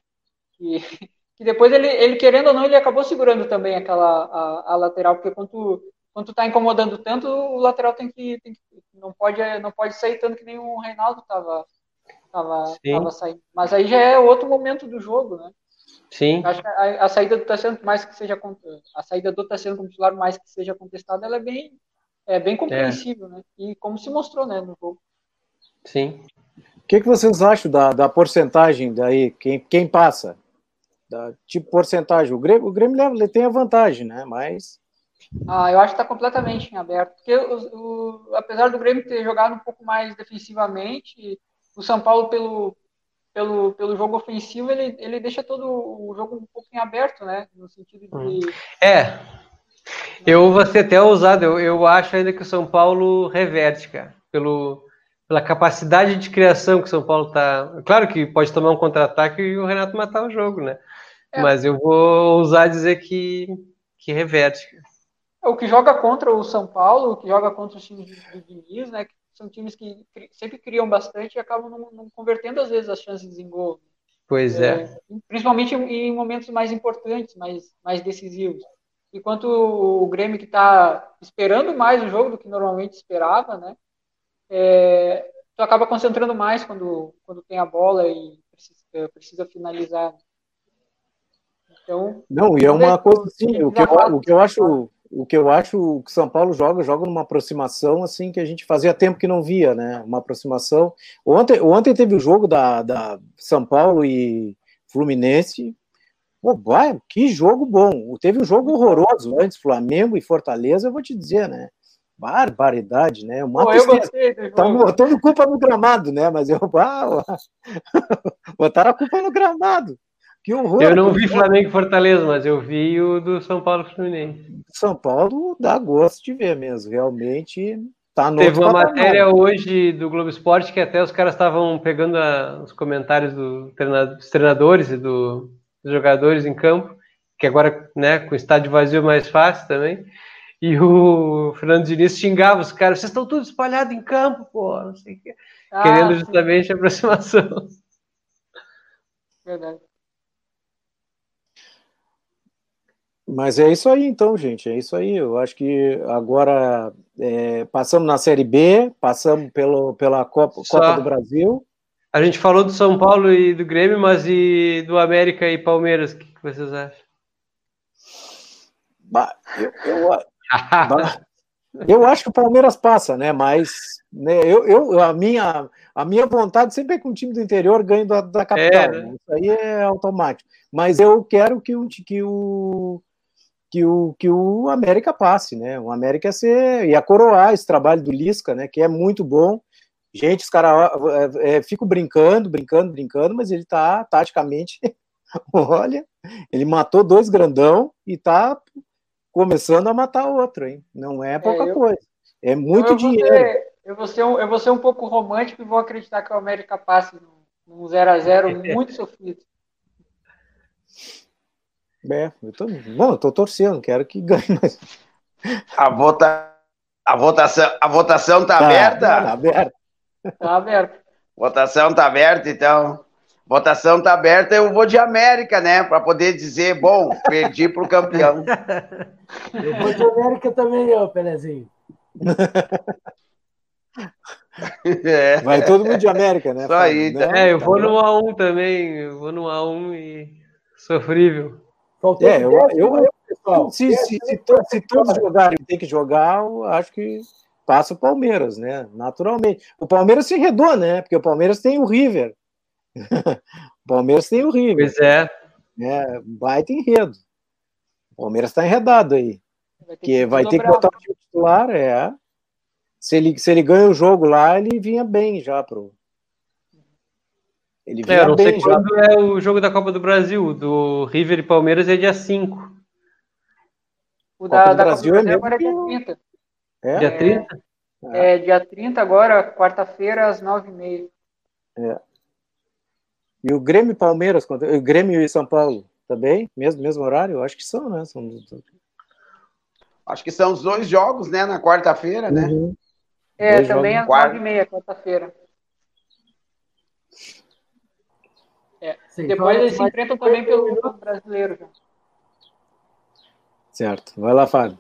Que, que [laughs] depois ele, ele, querendo ou não, ele acabou segurando também aquela a, a lateral, porque quando tu, quando tu tá incomodando tanto, o lateral tem que, tem que, não pode não pode sair tanto que nem o Reinaldo tava tava, tava saindo. Mas aí já é outro momento do jogo, né? Sim. Acho que a, a saída do Tassiano, mais que seja a saída do Tassiano como titular, mais que seja contestada, ela é bem é bem compreensível, é. né? E como se mostrou, né, no jogo. Sim. O que, que vocês acham da, da porcentagem daí? Quem, quem passa? Da, tipo porcentagem. O Grêmio, o Grêmio leva, ele tem a vantagem, né? Mas. Ah, eu acho que está completamente em aberto. Porque o, o, apesar do Grêmio ter jogado um pouco mais defensivamente, o São Paulo, pelo, pelo, pelo jogo ofensivo, ele, ele deixa todo o jogo um pouco em aberto, né? No sentido de. Hum. É. Eu vou ser até ousado, eu, eu acho ainda que o São Paulo reverte, cara. Pelo, pela capacidade de criação que o São Paulo tá. Claro que pode tomar um contra-ataque e o Renato matar o jogo, né? É. Mas eu vou ousar dizer que, que reverte. É, o que joga contra o São Paulo, o que joga contra os times de Diniz, né? Que são times que sempre criam bastante e acabam não, não convertendo às vezes as chances em gol. Pois é. é. Principalmente em momentos mais importantes, mais, mais decisivos. Enquanto o Grêmio que está esperando mais o jogo do que normalmente esperava, né? é, tu acaba concentrando mais quando, quando tem a bola e precisa, é, precisa finalizar. Então, não, e é uma coisa assim, o que, eu, o que eu acho, o que eu acho que São Paulo joga, joga numa aproximação assim que a gente fazia tempo que não via, né? Uma aproximação. Ontem, ontem teve o jogo da, da São Paulo e Fluminense. Pô, vai, que jogo bom. Teve um jogo horroroso antes, Flamengo e Fortaleza, eu vou te dizer, né? barbaridade, né? Uma Pô, eu gostei tá botando culpa no gramado, né? Mas eu [laughs] ah, botaram a culpa no gramado. Que horror. Eu não vi Flamengo e Fortaleza, mas eu vi o do São Paulo Fluminense. São Paulo dá gosto de ver mesmo, realmente tá no Teve uma matéria hoje do Globo Esporte que até os caras estavam pegando a, os comentários do treinador, dos treinadores e do, dos jogadores em campo, que agora, né, com o estádio vazio é mais fácil também. E o [laughs] Fernando Diniz xingava os caras, vocês estão tudo espalhados em campo, pô, não sei o quê. Ah, Querendo justamente sim. [laughs] a aproximação. Verdade. Mas é isso aí, então, gente. É isso aí. Eu acho que agora é, passamos na Série B, passamos pelo, pela Copa, Copa do Brasil. A gente falou do São Paulo e do Grêmio, mas e do América e Palmeiras? O que, vocês acham? Bah, eu, eu, eu acho que o Palmeiras passa, né? Mas né, eu, eu, a, minha, a minha vontade sempre é que um time do interior ganhe da, da capital. É, né? né? Isso aí é automático. Mas eu quero que o, que o, que o, que o América passe, né? O América ia ser, ia coroar esse trabalho do Lisca, né? Que é muito bom. Gente, os caras é, é, ficam brincando, brincando, brincando, mas ele tá taticamente. [laughs] olha, ele matou dois grandão e tá começando a matar outro, hein? Não é pouca é, eu, coisa. É muito eu dinheiro. Ser, eu, vou ser um, eu vou ser um pouco romântico e vou acreditar que o América passe num 0x0 [laughs] muito sofrido. É, eu tô, bom, eu tô torcendo, quero que ganhe, [laughs] mas. A, vota, a, votação, a votação tá, tá aberta? Tá aberta. Tá aberta. Votação tá aberta, então. Votação está aberta, eu vou de América, né? Para poder dizer, bom, perdi para o campeão. [laughs] Eu vou de América também, ô Pelezinho. [laughs] É. Vai todo mundo de América, né? Só aí, tá. É, eu vou no A1 também, eu vou no A1 e sofrível. Faltou é, eu, eu, eu, pessoal. Se, se, se, se todos jogarem tem que jogar, eu acho que passa o Palmeiras, né? Naturalmente. O Palmeiras se enredou, né? Porque o Palmeiras tem o River. [laughs] o Palmeiras tem o River. Pois é. é baita enredo. O Palmeiras está enredado aí. Vai que vai ter que botar o time titular, é. Se ele, se ele ganha o jogo lá, ele vinha bem já pro. Ele é, vinha é, não bem sei já. quando é o jogo da Copa do Brasil, do River e Palmeiras é dia 5. O da, Copa do da Brasil Copa do Brasil é agora é dia 30. É? Dia 30? É, é dia 30 agora, quarta-feira, às 9h30. É. E o Grêmio e Palmeiras, o Grêmio e São Paulo também? Mesmo, mesmo horário? Acho que são, né? São... Acho que são os dois jogos, né? Na quarta-feira, né? Uhum. É, dois também às nove e meia, quarta-feira. É. Sim, Depois eles se enfrentam também pelo brasileiro. Certo. Vai lá, Fábio.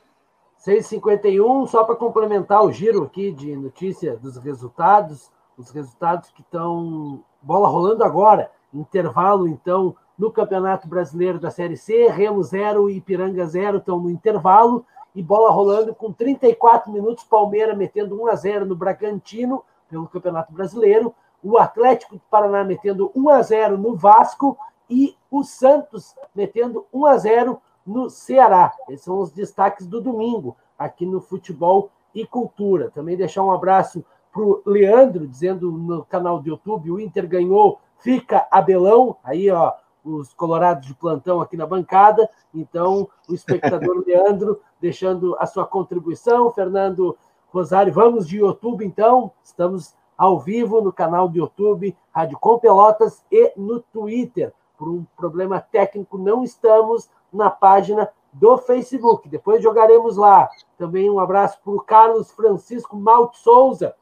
6h51, só para complementar o giro aqui de notícia dos resultados, os resultados que estão bola rolando agora, intervalo então no Campeonato Brasileiro da Série C, Remo 0 e Ipiranga 0 estão no intervalo, e bola rolando com 34 minutos, Palmeiras metendo 1 a 0 no Bragantino, pelo Campeonato Brasileiro, o Atlético do Paraná metendo 1 a 0 no Vasco e o Santos metendo 1 a 0 no Ceará. Esses são os destaques do domingo aqui no Futebol e Cultura. Também deixar um abraço para o Leandro, dizendo no canal do YouTube: o Inter ganhou, fica Abelão. Aí, ó, os colorados de plantão aqui na bancada. Então, o espectador [laughs] Leandro deixando a sua contribuição. Fernando Rosário, vamos de YouTube, então. Estamos ao vivo no canal do YouTube, Rádio Com Pelotas e no Twitter. Por um problema técnico, não estamos na página do Facebook. Depois jogaremos lá. Também um abraço para o Carlos Francisco Malte Souza,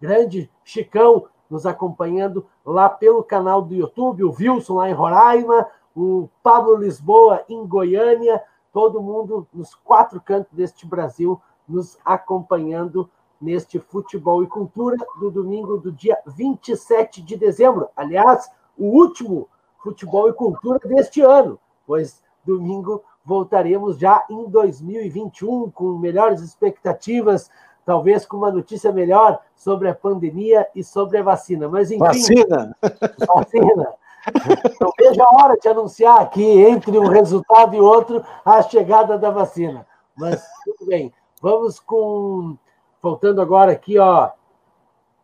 grande Chicão, nos acompanhando lá pelo canal do YouTube, o Wilson lá em Roraima, o Pablo Lisboa em Goiânia, todo mundo nos quatro cantos deste Brasil nos acompanhando neste Futebol e Cultura do domingo do dia 27 de dezembro. Aliás, o último Futebol e Cultura deste ano, pois domingo voltaremos já em 2021 com melhores expectativas, talvez com uma notícia melhor sobre a pandemia e sobre a vacina. Mas enfim, vacina. Vacina. Não vejo a hora de anunciar aqui entre um resultado e outro a chegada da vacina. Mas tudo bem. Vamos com faltando agora aqui, ó,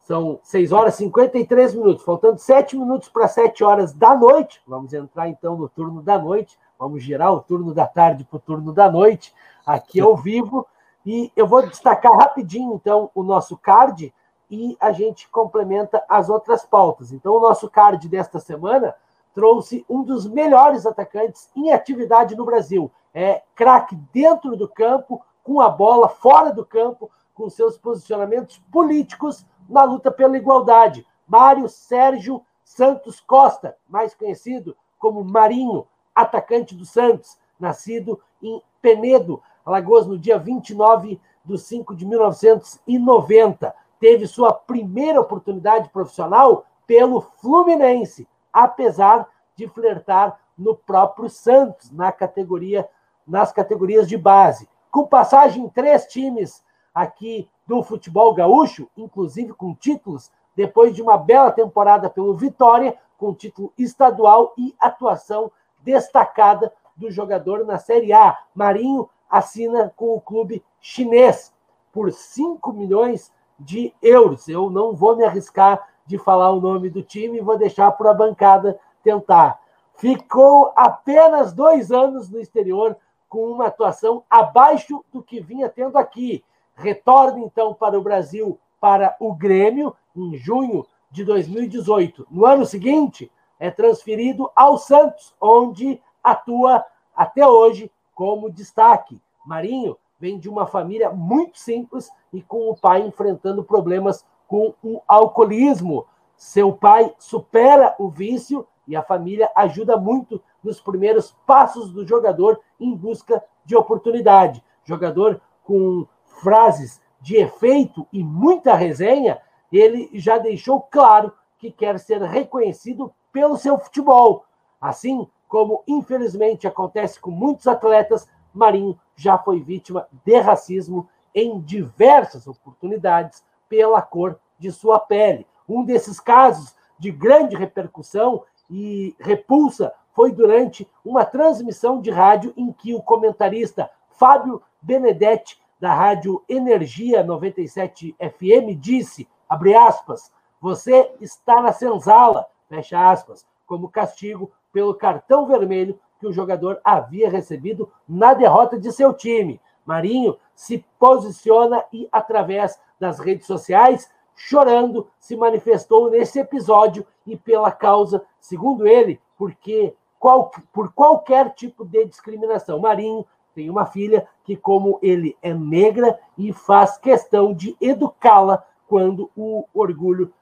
são 6 horas e 53 minutos, faltando 7 minutos para 7 horas da noite. Vamos entrar então no turno da noite. Vamos girar o turno da tarde para o turno da noite, aqui ao vivo. E eu vou destacar rapidinho, então, o nosso card e a gente complementa as outras pautas. Então, o nosso card desta semana trouxe um dos melhores atacantes em atividade no Brasil. É craque dentro do campo, com a bola, fora do campo, com seus posicionamentos políticos na luta pela igualdade. Mário Sérgio Santos Costa, mais conhecido como Marinho, atacante do Santos, nascido em Penedo, Alagoas, no dia 29 de 5 de 1990. Teve sua primeira oportunidade profissional pelo Fluminense, apesar de flertar no próprio Santos, na categoria, nas categorias de base. Com passagem em três times aqui do futebol gaúcho, inclusive com títulos, depois de uma bela temporada pelo Vitória, com título estadual e atuação destacada do jogador na Série A. Marinho assina com o clube chinês por 5 milhões de euros. Eu não vou me arriscar de falar o nome do time, vou deixar para a bancada tentar. Ficou apenas dois anos no exterior com uma atuação abaixo do que vinha tendo aqui. Retorna então para o Brasil, para o Grêmio, em junho de 2018. No ano seguinte, é transferido ao Santos, onde atua até hoje como destaque. Marinho vem de uma família muito simples e com o pai enfrentando problemas com o alcoolismo. Seu pai supera o vício e a família ajuda muito nos primeiros passos do jogador em busca de oportunidade. Jogador com frases de efeito e muita resenha, ele já deixou claro que quer ser reconhecido pelo seu futebol. Assim como, infelizmente, acontece com muitos atletas, Marinho já foi vítima de racismo em diversas oportunidades pela cor de sua pele. Um desses casos de grande repercussão e repulsa foi durante uma transmissão de rádio em que o comentarista Fábio Benedetti, da rádio Energia 97 FM, disse, abre aspas, você está na senzala, fecha aspas, como castigo pelo cartão vermelho que o jogador havia recebido na derrota de seu time. Marinho se posiciona e, através das redes sociais, chorando, se manifestou nesse episódio e pela causa, segundo ele, porque qual, por qualquer tipo de discriminação. Marinho tem uma filha que, como ele é negra, e faz questão de educá-la quando o orgulho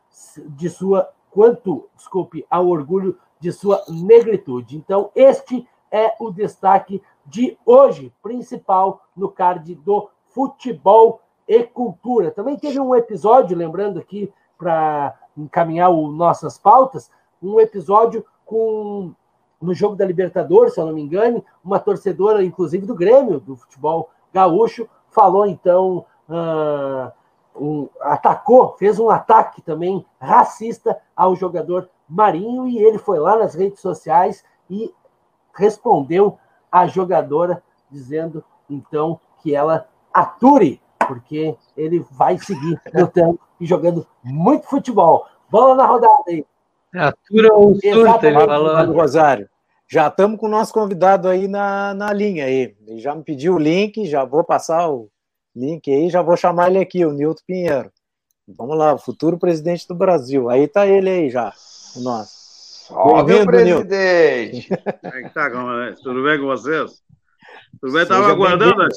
de sua quanto, desculpe, ao orgulho de sua negritude. Então, este é o destaque de hoje, principal no card do futebol e cultura. Também teve um episódio, lembrando aqui, para encaminhar o nossas pautas, um episódio com no jogo da Libertadores, se eu não me engano, uma torcedora, inclusive do Grêmio, do futebol gaúcho, falou então, uh, um, atacou, fez um ataque também racista ao jogador Marinho e ele foi lá nas redes sociais e respondeu à jogadora dizendo então que ela ature, porque ele vai seguir lutando e jogando muito futebol. Bola na rodada aí. Atura ou surta, ele falou. Rosário. Já estamos com o nosso convidado aí na, na linha aí. Ele já me pediu o link, já vou passar o link aí, já vou chamar ele aqui, o Nilton Pinheiro. Vamos lá, o futuro presidente do Brasil. Aí tá ele aí já, o nosso. Salve, presidente! [laughs] Como é que tá? Tudo bem com vocês? Tudo bem? Estava aguardando.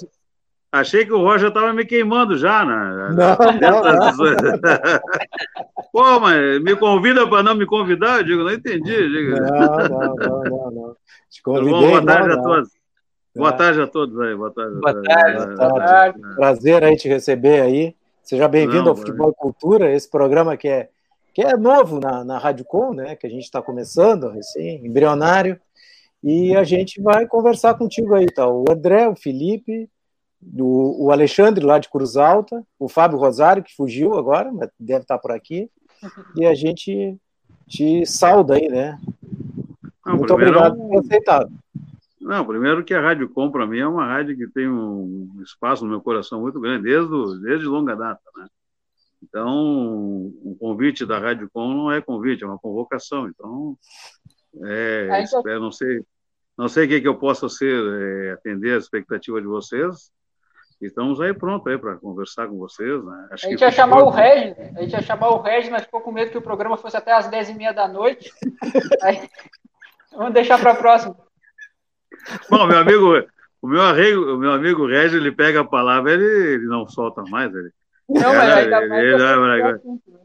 Achei que o Roger estava me queimando já, né? Não, não, [laughs] Pô, mas me convida para não me convidar? Eu digo, não entendi. Digo. Não, não, não, não, não. Te convidei, Bom, boa tarde não, a todos. Boa tarde a todos aí. Boa tarde. Boa tarde. Boa tarde. Prazer aí te receber aí. Seja bem-vindo ao Futebol e Cultura, esse programa que é, que é novo na, na Rádio Com, né? Que a gente está começando, recém, embrionário. E a gente vai conversar contigo aí, tá? O André, o Felipe, o, o Alexandre lá de Cruz Alta, o Fábio Rosário, que fugiu agora, mas deve estar por aqui, e a gente te salda aí, né? Não, Muito obrigado por ter aceitado. Não, primeiro que a Rádio Com, para mim, é uma rádio que tem um espaço no meu coração muito grande, desde, desde longa data, né? Então, um convite da Rádio Com não é convite, é uma convocação. Então, é, espero, não sei, não sei o que, que eu possa ser, é, atender a expectativa de vocês, Estamos aí pronto aí para conversar com vocês. Né? a gente ia chamar o Regis, a gente ia chamar o Regis, mas ficou com medo que o programa fosse até às 10h30 da noite. [laughs] aí, vamos deixar para a próxima. Bom, meu amigo, o meu amigo, o meu amigo Regis, ele pega a palavra, ele, ele não solta mais. Ele, não, mas ainda mais. Ele, ele,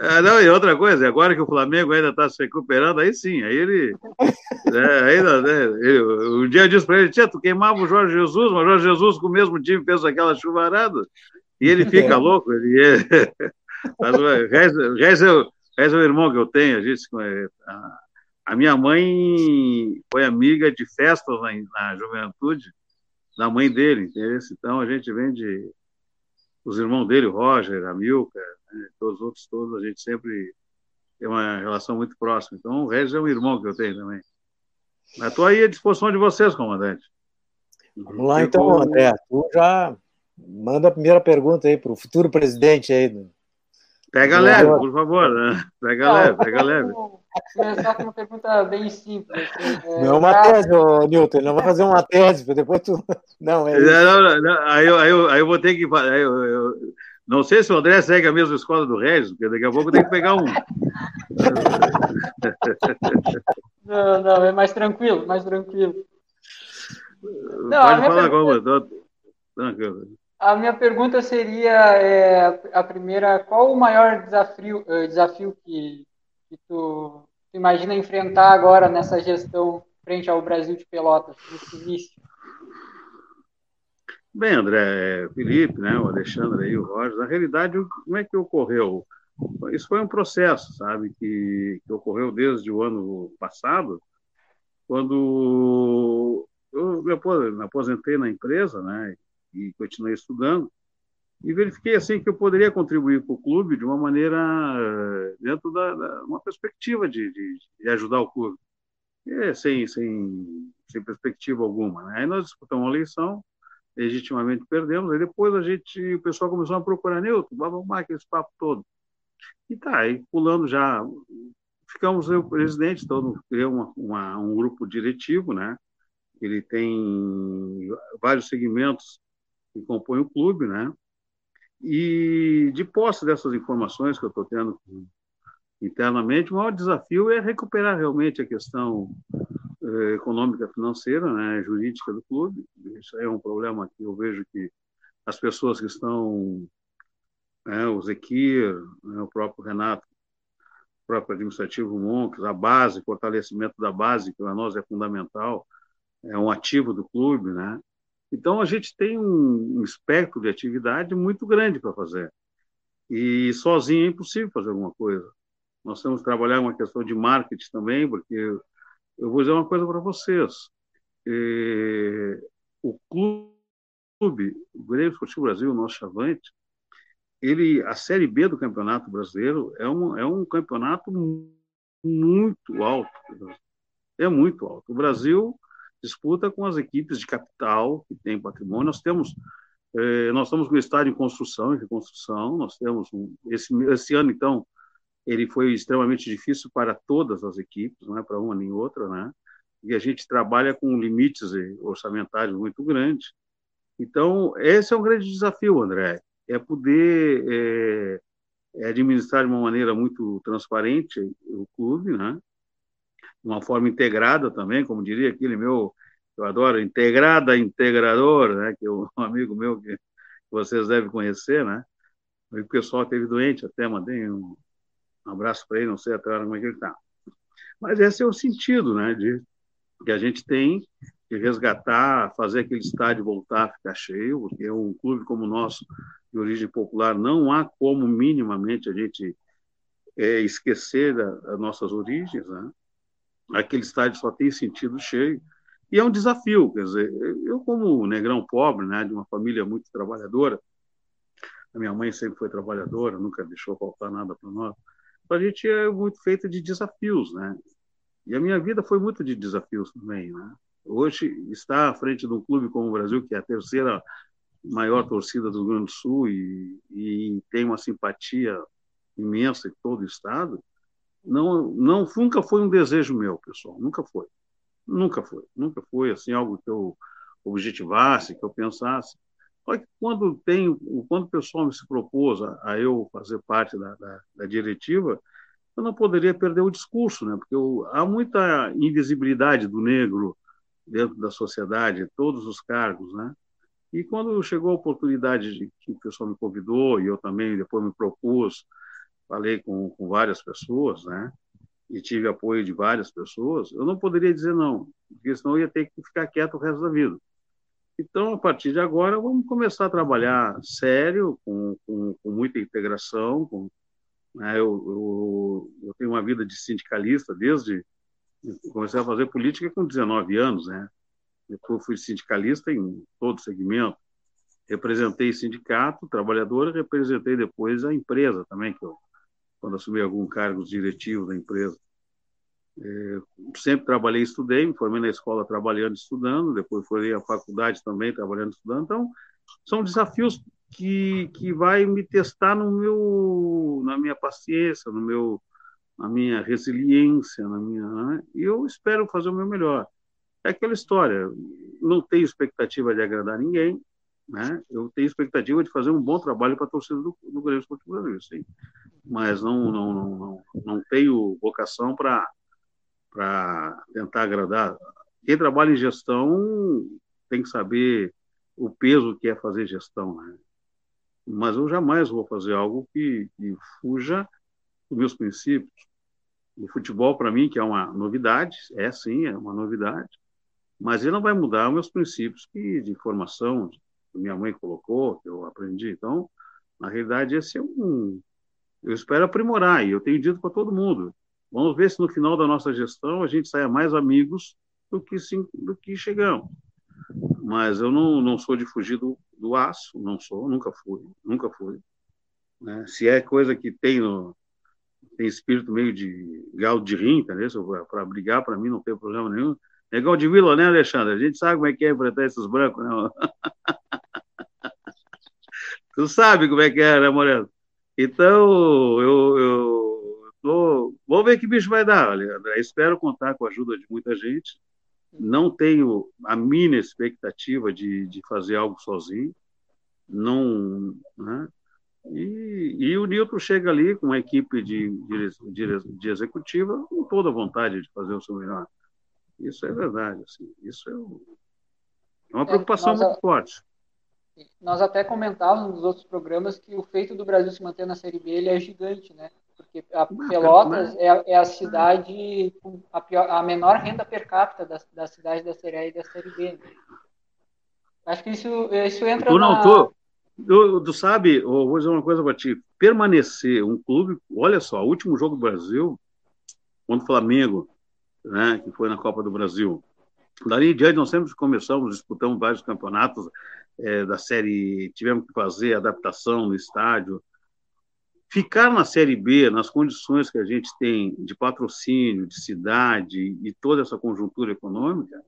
é, não, e outra coisa, agora que o Flamengo ainda está se recuperando, aí sim, aí ele. [laughs] É, ainda, né, ele, um dia eu disse para ele: Tia, tu queimava o Jorge Jesus, mas o Jorge Jesus com o mesmo time fez aquela chuvarada, e ele [laughs] fica é. louco. Ele, é, [laughs] mas o Reis, Reis, é, Reis é o irmão que eu tenho, a, gente, a, a minha mãe foi amiga de festas na, na juventude da mãe dele, entendeu? Então a gente vem de. Os irmãos dele, o Roger, a Milka, né? todos os outros, todos, a gente sempre tem uma relação muito próxima. Então, o Regis é um irmão que eu tenho também. Estou aí à disposição de vocês, comandante. Vamos lá, então, André. Tu já manda a primeira pergunta aí para o futuro presidente aí. Do... Pega leve, por favor. Né? Pega leve, pega leve. Começar com uma pergunta bem simples. Assim, é, não é uma tese, ô, Newton. Não vai fazer uma tese, depois tu. [laughs] Não, é. Não, não, não, aí, eu, aí, eu, aí eu vou ter que. Aí eu, eu, não sei se o André segue a mesma escola do Regis, porque daqui a pouco tem que pegar um. [laughs] Não, não, é mais tranquilo, mais tranquilo. Não, Pode falar pergunta... como? Tô... Tranquilo. A minha pergunta seria é, a primeira, qual o maior desafio, eh, desafio que, que tu, tu imagina enfrentar agora nessa gestão frente ao Brasil de Pelotas, nesse início? Bem, André, Felipe, né, o Alexandre e o Roger, na realidade, como é que ocorreu? Isso foi um processo, sabe, que, que ocorreu desde o ano passado, quando eu me aposentei na empresa, né, e continuei estudando, e verifiquei assim que eu poderia contribuir para o clube de uma maneira dentro da, da uma perspectiva de, de, de, ajudar o clube, sem, sem, sem perspectiva alguma. Né? Aí nós disputamos uma eleição, legitimamente perdemos. Aí depois a gente, o pessoal começou a procurar vamos arrumar aquele papo todo. E tá, aí pulando já, ficamos eu, presidente, todo criou uma, uma, um grupo diretivo, né? Ele tem vários segmentos que compõem o clube, né? E de posse dessas informações que eu estou tendo internamente, o maior desafio é recuperar realmente a questão eh, econômica financeira, né, jurídica do clube. Isso é um problema que eu vejo que as pessoas que estão, né, o Zequir, né, o próprio Renato, próprio administrativo Monks, a base, fortalecimento da base, que para nós é fundamental, é um ativo do clube, né? Então a gente tem um, espectro de atividade muito grande para fazer. E sozinho é impossível fazer alguma coisa. Nós temos que trabalhar uma questão de marketing também, porque eu vou dizer uma coisa para vocês. É, o clube, o Grêmio Esportivo Brasil, o nosso chavante, ele, a Série B do Campeonato Brasileiro é um, é um campeonato muito alto. É muito alto. O Brasil disputa com as equipes de capital, que tem patrimônio. Nós temos eh, nós estamos com o estádio em construção, em reconstrução. Nós temos um, esse, esse ano, então, ele foi extremamente difícil para todas as equipes, não é para uma nem outra, né? E a gente trabalha com limites orçamentários muito grandes. Então, esse é um grande desafio, André é poder é, administrar de uma maneira muito transparente o clube, né? Uma forma integrada também, como diria aquele meu, eu adoro, integrada, integrador, né? que é um [laughs] amigo meu que vocês devem conhecer, né? O pessoal teve doente, até mandei um, abraço para ele, não sei até como é que ele está. Mas esse é o sentido, né, de, que a gente tem de resgatar, fazer aquele estádio voltar a ficar cheio, porque um clube como o nosso, de origem popular, não há como minimamente a gente é, esquecer das nossas origens, né? Aquele estádio só tem sentido cheio. E é um desafio, quer dizer, eu como negrão pobre, né, de uma família muito trabalhadora, a minha mãe sempre foi trabalhadora, nunca deixou faltar nada para nós. A gente é muito feito de desafios, né? E a minha vida foi muito de desafios também, né? Hoje está à frente de um clube como o Brasil, que é a terceira maior torcida do Rio Grande do Sul e, e tem uma simpatia imensa em todo o estado, não, não nunca foi um desejo meu, pessoal, nunca foi, nunca foi, nunca foi assim algo que eu objetivasse, que eu pensasse. Só que quando tem, quando o pessoal me se propôs a, a eu fazer parte da, da, da, diretiva, eu não poderia perder o discurso, né? Porque eu, há muita invisibilidade do negro dentro da sociedade, todos os cargos, né? E quando chegou a oportunidade de que o pessoal me convidou, e eu também depois me propus, falei com, com várias pessoas, né? E tive apoio de várias pessoas, eu não poderia dizer não, porque senão eu ia ter que ficar quieto o resto da vida. Então, a partir de agora, vamos começar a trabalhar sério, com, com, com muita integração. Com, né, eu, eu, eu, tenho uma vida de sindicalista desde. Comecei a fazer política com 19 anos, né? Depois fui sindicalista em todo segmento. Representei sindicato, trabalhador, representei depois a empresa também, que eu, quando assumi algum cargo diretivo da empresa. É, sempre trabalhei e estudei, me formei na escola trabalhando e estudando, depois fui à faculdade também trabalhando e estudando. Então, são desafios que, que vai me testar no meu, na minha paciência, no meu, na minha resiliência, na minha, né? e eu espero fazer o meu melhor é aquela história. Não tenho expectativa de agradar ninguém, né? Eu tenho expectativa de fazer um bom trabalho para a torcida do, do Grêmio Esportivo Brasil, sim. Mas não, não, não, não, não tenho vocação para tentar agradar. Quem trabalha em gestão tem que saber o peso que é fazer gestão, né? Mas eu jamais vou fazer algo que, que fuja dos meus princípios. O futebol, para mim, que é uma novidade, é sim, é uma novidade, mas ele não vai mudar os meus princípios de formação, que minha mãe colocou, que eu aprendi. Então, na realidade, esse é um. Eu espero aprimorar, e eu tenho dito para todo mundo. Vamos ver se no final da nossa gestão a gente saia mais amigos do que, sim, do que chegamos. Mas eu não, não sou de fugir do, do aço, não sou, nunca fui, nunca fui. Né? Se é coisa que tem no, tem espírito meio de galo de rim, Para brigar, para mim não tem problema nenhum. Negão de Vila, né, Alexandre? A gente sabe como é que é enfrentar esses brancos, né? [laughs] tu sabe como é que é, né, Moreno? Então, eu, eu tô... vou ver que bicho vai dar, André. Espero contar com a ajuda de muita gente. Não tenho a mínima expectativa de, de fazer algo sozinho. Não, né? E, e, o Nilton chega ali com uma equipe de, de, de, executiva com toda a vontade de fazer o seu melhor. Isso é verdade. Assim, isso é, é uma é, preocupação é, muito a... forte. Nós até comentávamos nos outros programas que o feito do Brasil se manter na Série B ele é gigante, né? Porque a Pelotas é, é a cidade com a, pior, a menor renda per capita da, da cidade da Série A e da Série B. Né? Acho que isso, isso entra tu não, na... Tu, tu, tu sabe, eu vou dizer uma coisa para ti, permanecer um clube, olha só, o último jogo do Brasil, contra o Flamengo, né, que foi na Copa do Brasil, Dali em diante, nós sempre começamos, disputamos vários campeonatos é, da série, tivemos que fazer adaptação no estádio. Ficar na Série B, nas condições que a gente tem de patrocínio, de cidade e toda essa conjuntura econômica,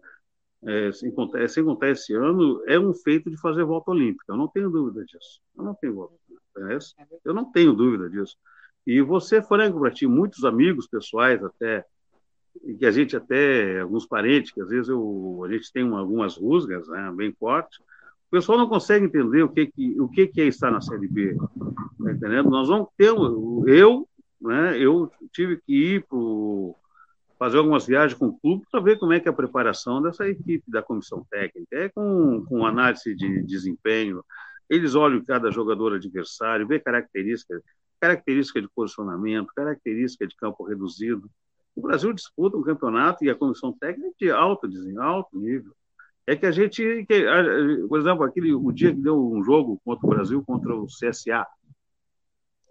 é, sem, contar, sem contar esse ano, é um feito de fazer volta olímpica. Eu não tenho dúvida disso. Eu não tenho volta Eu não tenho dúvida disso. E você, franco para ti, muitos amigos pessoais até que a gente até, alguns parentes, que às vezes eu, a gente tem uma, algumas rusgas né, bem fortes, pessoal não consegue entender o que, que, o que, que é estar na Série B. Tá entendendo? Nós vamos ter, eu, né, eu tive que ir para fazer algumas viagens com o clube para ver como é que é a preparação dessa equipe da comissão técnica. É com, com análise de desempenho, eles olham cada jogador adversário, vê características, característica de posicionamento, característica de campo reduzido. O Brasil disputa um campeonato e a comissão técnica é de alto, alto nível. É que a gente, que, por exemplo, aquele, o dia que deu um jogo contra o Brasil, contra o CSA,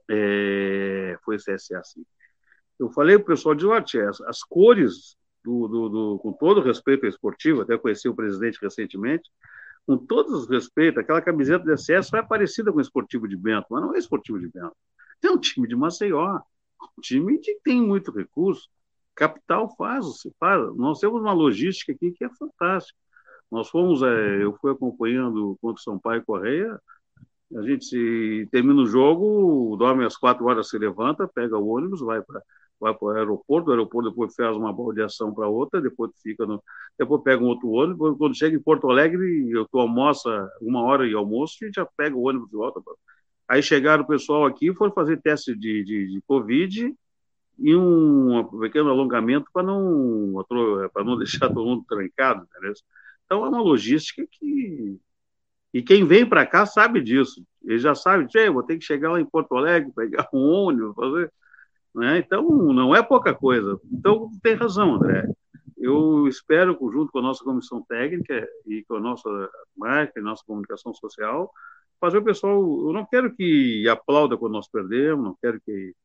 é, foi CSA, sim. Eu falei para o pessoal de Norte, as, as cores, do, do, do, com todo respeito ao esportivo, até conheci o presidente recentemente, com todo o respeito, aquela camiseta de excesso é parecida com o esportivo de Bento, mas não é esportivo de Bento. É um time de Maceió, um time que tem muito recurso, capital faz, se faz. Nós temos uma logística aqui que é fantástica. Nós fomos, é, eu fui acompanhando contra o Sampaio Correia, a gente se, termina o jogo, dorme às quatro horas, se levanta, pega o ônibus, vai para vai para o aeroporto, o aeroporto depois faz uma baldeação para outra, depois fica no, depois pega um outro ônibus, quando chega em Porto Alegre, eu tô almoça uma hora e almoço e já pega o ônibus de volta. Aí chegaram o pessoal aqui, foram fazer teste de, de, de Covid, e um pequeno alongamento para não, para não [laughs] deixar todo mundo trancado. Entendeu? Então, é uma logística que. E quem vem para cá sabe disso. Ele já sabe, vou ter que chegar lá em Porto Alegre, pegar um ônibus, fazer. Né? Então, não é pouca coisa. Então, tem razão, André. Eu espero, junto com a nossa comissão técnica e com a nossa marca e nossa comunicação social, fazer o pessoal. Eu não quero que aplauda quando nós perdemos, não quero que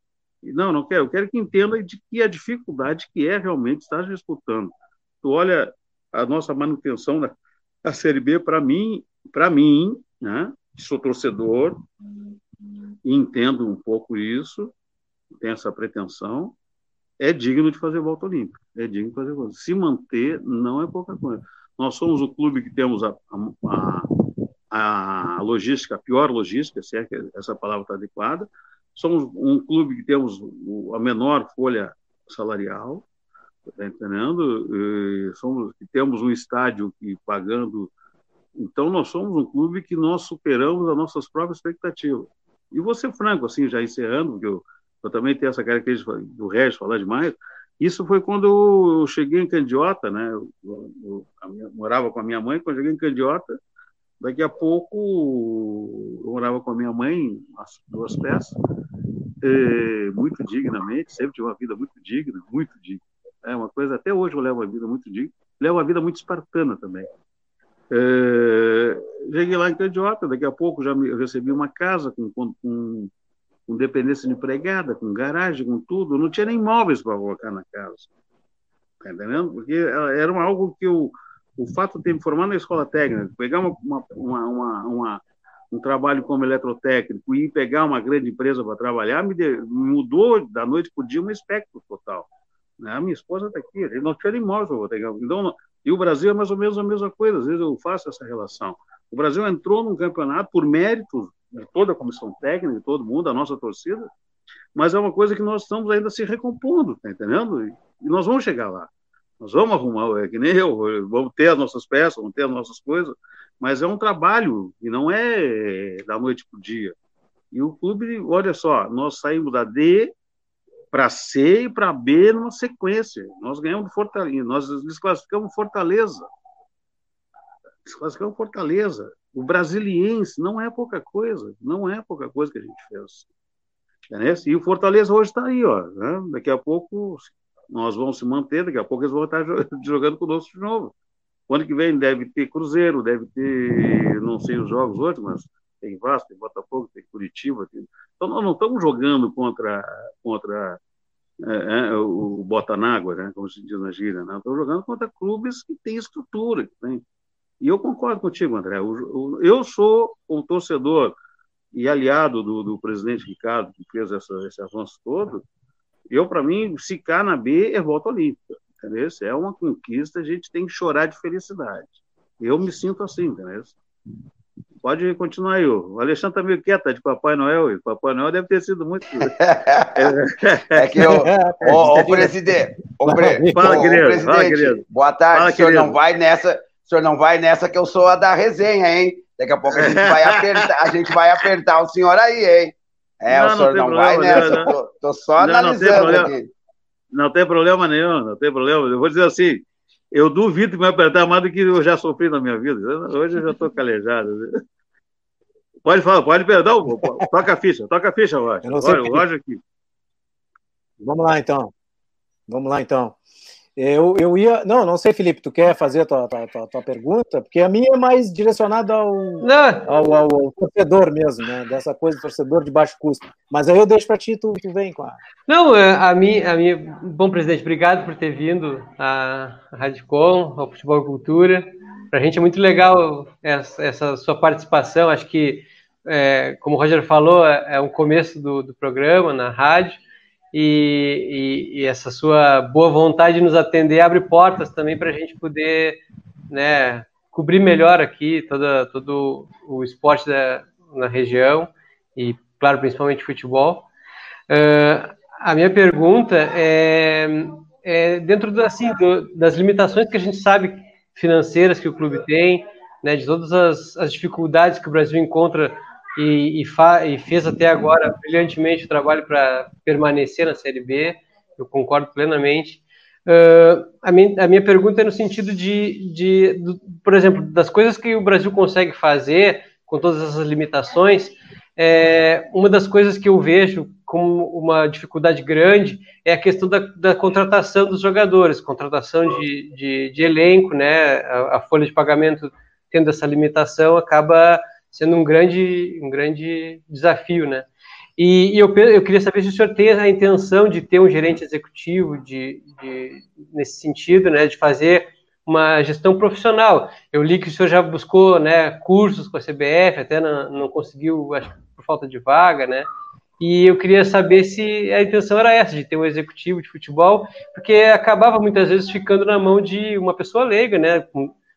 não, não quero. Eu quero que entenda de que a dificuldade que é realmente estar disputando. Tu olha a nossa manutenção da, da Série B, para mim, para mim, né, sou torcedor entendo um pouco isso, tenho essa pretensão, é digno de fazer volta olímpica. É digno de fazer volta. Se manter não é pouca coisa. Nós somos o clube que temos a, a, a logística, a pior logística, se é que essa palavra está adequada, Somos um clube que temos a menor folha salarial, está entendendo? Somos, temos um estádio que pagando. Então, nós somos um clube que nós superamos as nossas próprias expectativas. E ser franco, assim, já encerrando, porque eu, eu também tenho essa característica do Regis falar demais. Isso foi quando eu cheguei em Candiota, né? Eu, eu, eu morava com a minha mãe, quando cheguei em Candiota, Daqui a pouco, eu morava com a minha mãe, as duas peças, muito dignamente, sempre tive uma vida muito digna, muito digna. É uma coisa, até hoje eu levo uma vida muito digna, levo uma vida muito espartana também. É, cheguei lá em Candiota, daqui a pouco já me, recebi uma casa com, com, com, dependência de empregada, com garagem, com tudo. não tinha nem móveis para colocar na casa. Tá entendendo? Porque era algo que eu o fato de ter me formado na escola técnica, pegar uma, uma, uma um trabalho como eletrotécnico e pegar uma grande empresa para trabalhar, me, de, mudou da noite para o dia um espectro total. Né? A minha esposa está aqui, não tinha imóvel pegar. Então, e o Brasil é mais ou menos a mesma coisa, às vezes eu faço essa relação. O Brasil entrou num campeonato por méritos de toda a comissão técnica, de todo mundo, a nossa torcida, mas é uma coisa que nós estamos ainda se recompondo, tá entendendo? E nós vamos chegar lá. Nós vamos arrumar, é que nem eu, [laughs] vamos ter as nossas peças, vamos ter as nossas coisas, mas é um trabalho e não é da noite para o dia. E o clube, olha só, nós saímos da D para C e para B numa sequência. Nós ganhamos Fortaleza, nós desclassificamos Fortaleza. Desclassificamos Fortaleza. O brasiliense não é pouca coisa, não é pouca coisa que a gente fez. E o Fortaleza hoje está aí, ó. Né? Daqui a pouco nós vamos se manter, daqui a pouco eles vão estar [laughs] jogando conosco de novo. Ano que vem deve ter Cruzeiro, deve ter, não sei os jogos hoje, mas tem Vasco, tem Botafogo, tem Curitiba. Tem... Então nós não estamos jogando contra, contra é, é, o Botanágua, né, como se diz na gíria, né? estamos jogando contra clubes que têm estrutura. Que tem... E eu concordo contigo, André. Eu sou um torcedor e aliado do, do presidente Ricardo, que fez essa, esse avanço todo. Eu, para mim, se cá na B é volta olímpica. Entendeu? É uma conquista, a gente tem que chorar de felicidade. Eu me sinto assim, entendeu? Pode continuar aí. O Alexandre está meio quieto, tá de Papai Noel. E Papai Noel deve ter sido muito. [laughs] é que o, o [laughs] presidente. O, pre, fala, querido, presidente. Fala, querido. Boa tarde. Fala, o senhor querido. não vai nessa. O senhor não vai nessa que eu sou a da resenha, hein? Daqui a pouco a gente vai apertar, a gente vai apertar o senhor aí, hein? É, Não, o não senhor não, problema, vai nessa. não, não. Tô, tô só Não, não analisando problema. aqui. Não tem problema nenhum, não tem problema. Eu vou dizer assim, eu duvido que me apertar mais do que eu já sofri na minha vida. Hoje eu já estou calejado. Pode falar, pode perdão, toca a ficha, toca a ficha, Roger. Olha, o Roger aqui. Vamos lá, então. Vamos lá, então. Eu, eu ia. Não, não sei, Felipe, tu quer fazer a tua, tua, tua, tua pergunta? Porque a minha é mais direcionada ao, Não, ao, ao, ao torcedor mesmo, né? Dessa coisa, torcedor de baixo custo. Mas aí eu deixo para ti, tu, tu vem com a. não, é, a minha, a minha, bom presidente, obrigado por ter vindo à Radicom, ao Futebol e Cultura. Para a gente é muito legal essa, essa sua participação. Acho que, é, como o Roger falou, é, é um começo do, do programa na rádio. E, e, e essa sua boa vontade de nos atender abre portas também para a gente poder né, cobrir melhor aqui toda, todo o esporte da, na região e, claro, principalmente futebol. Uh, a minha pergunta é, é dentro do, assim, do, das limitações que a gente sabe financeiras que o clube tem, né, de todas as, as dificuldades que o Brasil encontra e, e, e fez até agora brilhantemente o trabalho para permanecer na Série B, eu concordo plenamente. Uh, a, minha, a, minha, pergunta é no sentido de, de, de, por exemplo, das coisas que o Brasil consegue fazer com todas essas limitações, é, uma das coisas que eu vejo como uma dificuldade grande é a questão da, da contratação dos jogadores, contratação de, de, de elenco, né? A, a, folha de pagamento tendo essa limitação acaba sendo um grande, um grande desafio, né? E, e eu, eu, queria saber se o senhor tem a intenção de ter um gerente executivo de, de, nesse sentido, né, de fazer uma gestão profissional. Eu li que o senhor já buscou, né, cursos com a CBF, até não, não conseguiu, acho que por falta de vaga, né? E eu queria saber se a intenção era essa, de ter um executivo de futebol, porque acabava muitas vezes ficando na mão de uma pessoa leiga, né?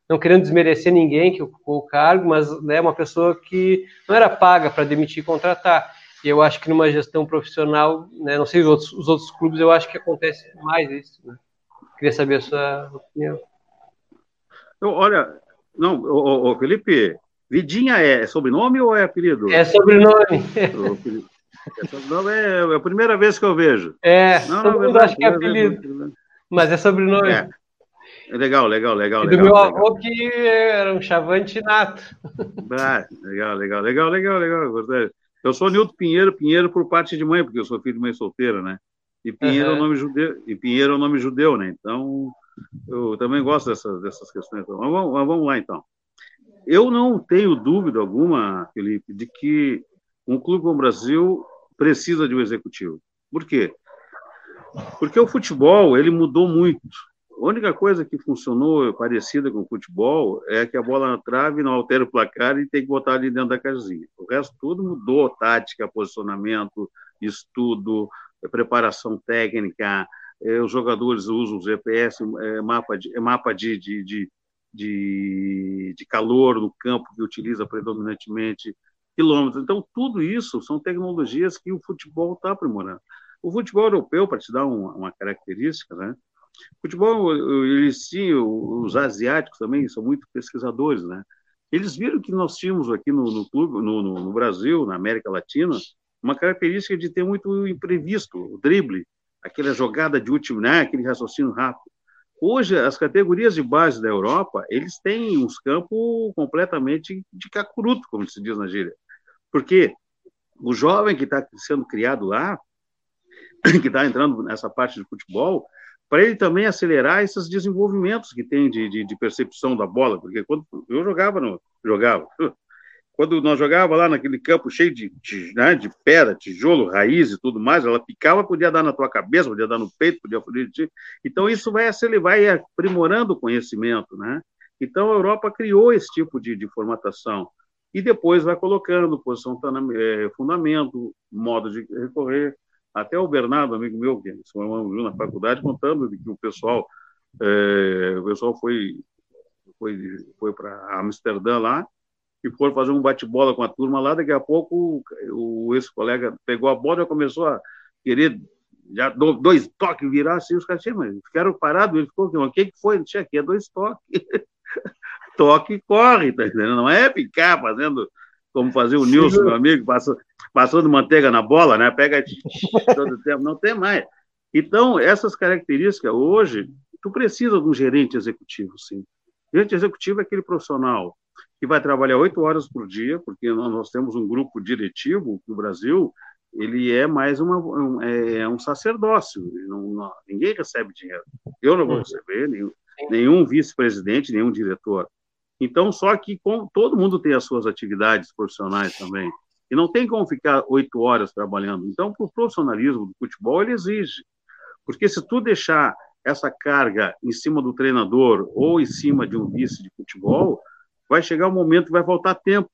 Não querendo desmerecer ninguém que ocupou o cargo, mas é né, uma pessoa que não era paga para demitir e contratar. E eu acho que numa gestão profissional, né, não sei os outros, os outros clubes, eu acho que acontece mais isso. Né? Queria saber a sua opinião. Eu, olha, não, ô, Felipe, Vidinha é sobrenome ou é apelido? É sobrenome. É, sobrenome é, é a primeira vez que eu vejo. É, não, todo mundo acha que é apelido, mas é sobrenome. É. Legal, legal, legal. E do legal, meu legal. avô que era um chavante nato. [laughs] Ah, legal, legal, legal, legal, legal. Eu sou Nilton Pinheiro, Pinheiro por parte de mãe, porque eu sou filho de mãe solteira, né? E Pinheiro uhum. é o nome judeu, e Pinheiro é o nome judeu, né? Então, eu também gosto dessas, dessas questões. Mas vamos, mas vamos lá, então. Eu não tenho dúvida alguma, Felipe, de que um clube como o Brasil precisa de um executivo. Por quê? Porque o futebol, ele mudou muito. A única coisa que funcionou parecida com o futebol é que a bola na trave não altera o placar e tem que botar ali dentro da casinha. O resto tudo mudou, tática, posicionamento, estudo, preparação técnica, eh, os jogadores usam o GPS, eh, mapa de, mapa de, de, de, de, de calor no campo que utiliza predominantemente quilômetros. Então, tudo isso são tecnologias que o futebol está aprimorando. O futebol europeu, para te dar uma, uma característica, né? Futebol, eles sim, os asiáticos também são muito pesquisadores, né? Eles viram que nós tínhamos aqui no, no clube, no, no, no, Brasil, na América Latina, uma característica de ter muito imprevisto, o drible, aquela jogada de último, né? Aquele raciocínio rápido. Hoje, as categorias de base da Europa, eles têm uns campos completamente de cacuruto, como se diz na gíria. Por quê? o jovem que está sendo criado lá, [coughs] que está entrando nessa parte de futebol, para ele também acelerar esses desenvolvimentos que tem de, de, de, percepção da bola, porque quando eu jogava, no, jogava, [laughs] quando nós jogava lá naquele campo cheio de, de, né, de pedra, tijolo, raiz e tudo mais, ela picava, podia dar na tua cabeça, podia dar no peito, podia fugir de ti. Então isso vai acelerar, vai aprimorando o conhecimento, né? Então a Europa criou esse tipo de, de formatação e depois vai colocando posição é, fundamento, modo de recorrer, até o Bernardo, amigo meu, que se formou na faculdade, contando que o pessoal, é, o pessoal foi, foi, foi para Amsterdã lá e foram fazer um bate-bola com a turma lá. Daqui a pouco, o, ex-colega pegou a bola e começou a querer já dois toques virar assim, os caras, mas ficaram parados, ele ficou, o que, que foi? Tinha aqui, é dois toques. [laughs] toque e corre, tá entendendo? Não é ficar fazendo como fazia o Nilson, meu amigo, passando, passando manteiga na bola, né? Pega [laughs] todo o tempo, não tem mais. Então, essas características, hoje, tu precisa de um gerente executivo, sim. Gerente executivo é aquele profissional que vai trabalhar oito horas por dia, porque nós temos um grupo diretivo no Brasil, ele é mais uma, um, é, é um sacerdócio, não, não, ninguém recebe dinheiro. Eu não vou uhum. receber, nenhum, nenhum vice-presidente, nenhum diretor. Então, só que com, todo mundo tem as suas atividades profissionais também. E não tem como ficar oito horas trabalhando. Então, o profissionalismo do futebol, ele exige. Porque se tu deixar essa carga em cima do treinador ou em cima de um vice de futebol, vai chegar um momento que vai faltar tempo.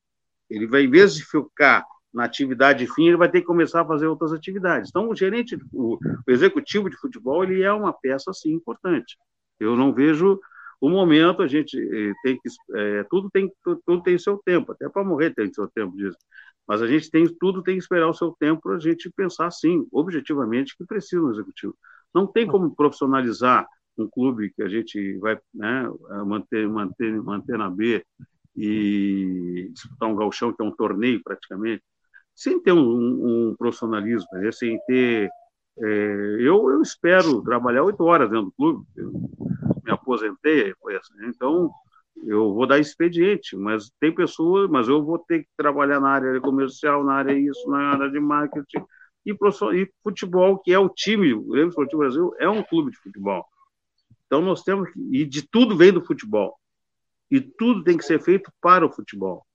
Ele vai, em vez de ficar na atividade fim, ele vai ter que começar a fazer outras atividades. Então, o gerente, o, o executivo de futebol, ele é uma peça, assim, importante. Eu não vejo o momento a gente eh, tem que é, tudo tem tudo, tem seu tempo. Até para morrer tem seu tempo disso mas a gente tem tudo tem que esperar o seu tempo para a gente pensar sim objetivamente que precisa um executivo. Não tem como profissionalizar um clube que a gente vai né, manter manter manter na B e disputar um galchão que é um torneio praticamente sem ter um, um profissionalismo sem ter é, eu, eu espero trabalhar oito horas dentro do clube me aposentei, assim. Então, eu vou dar expediente, mas tem pessoas, mas eu vou ter que trabalhar na área comercial, na área isso, na área de marketing e, e futebol, que é o time, o Grêmio Esportivo Brasil é um clube de futebol. Então nós temos que, e de tudo vem do futebol. E tudo tem que ser feito para o futebol,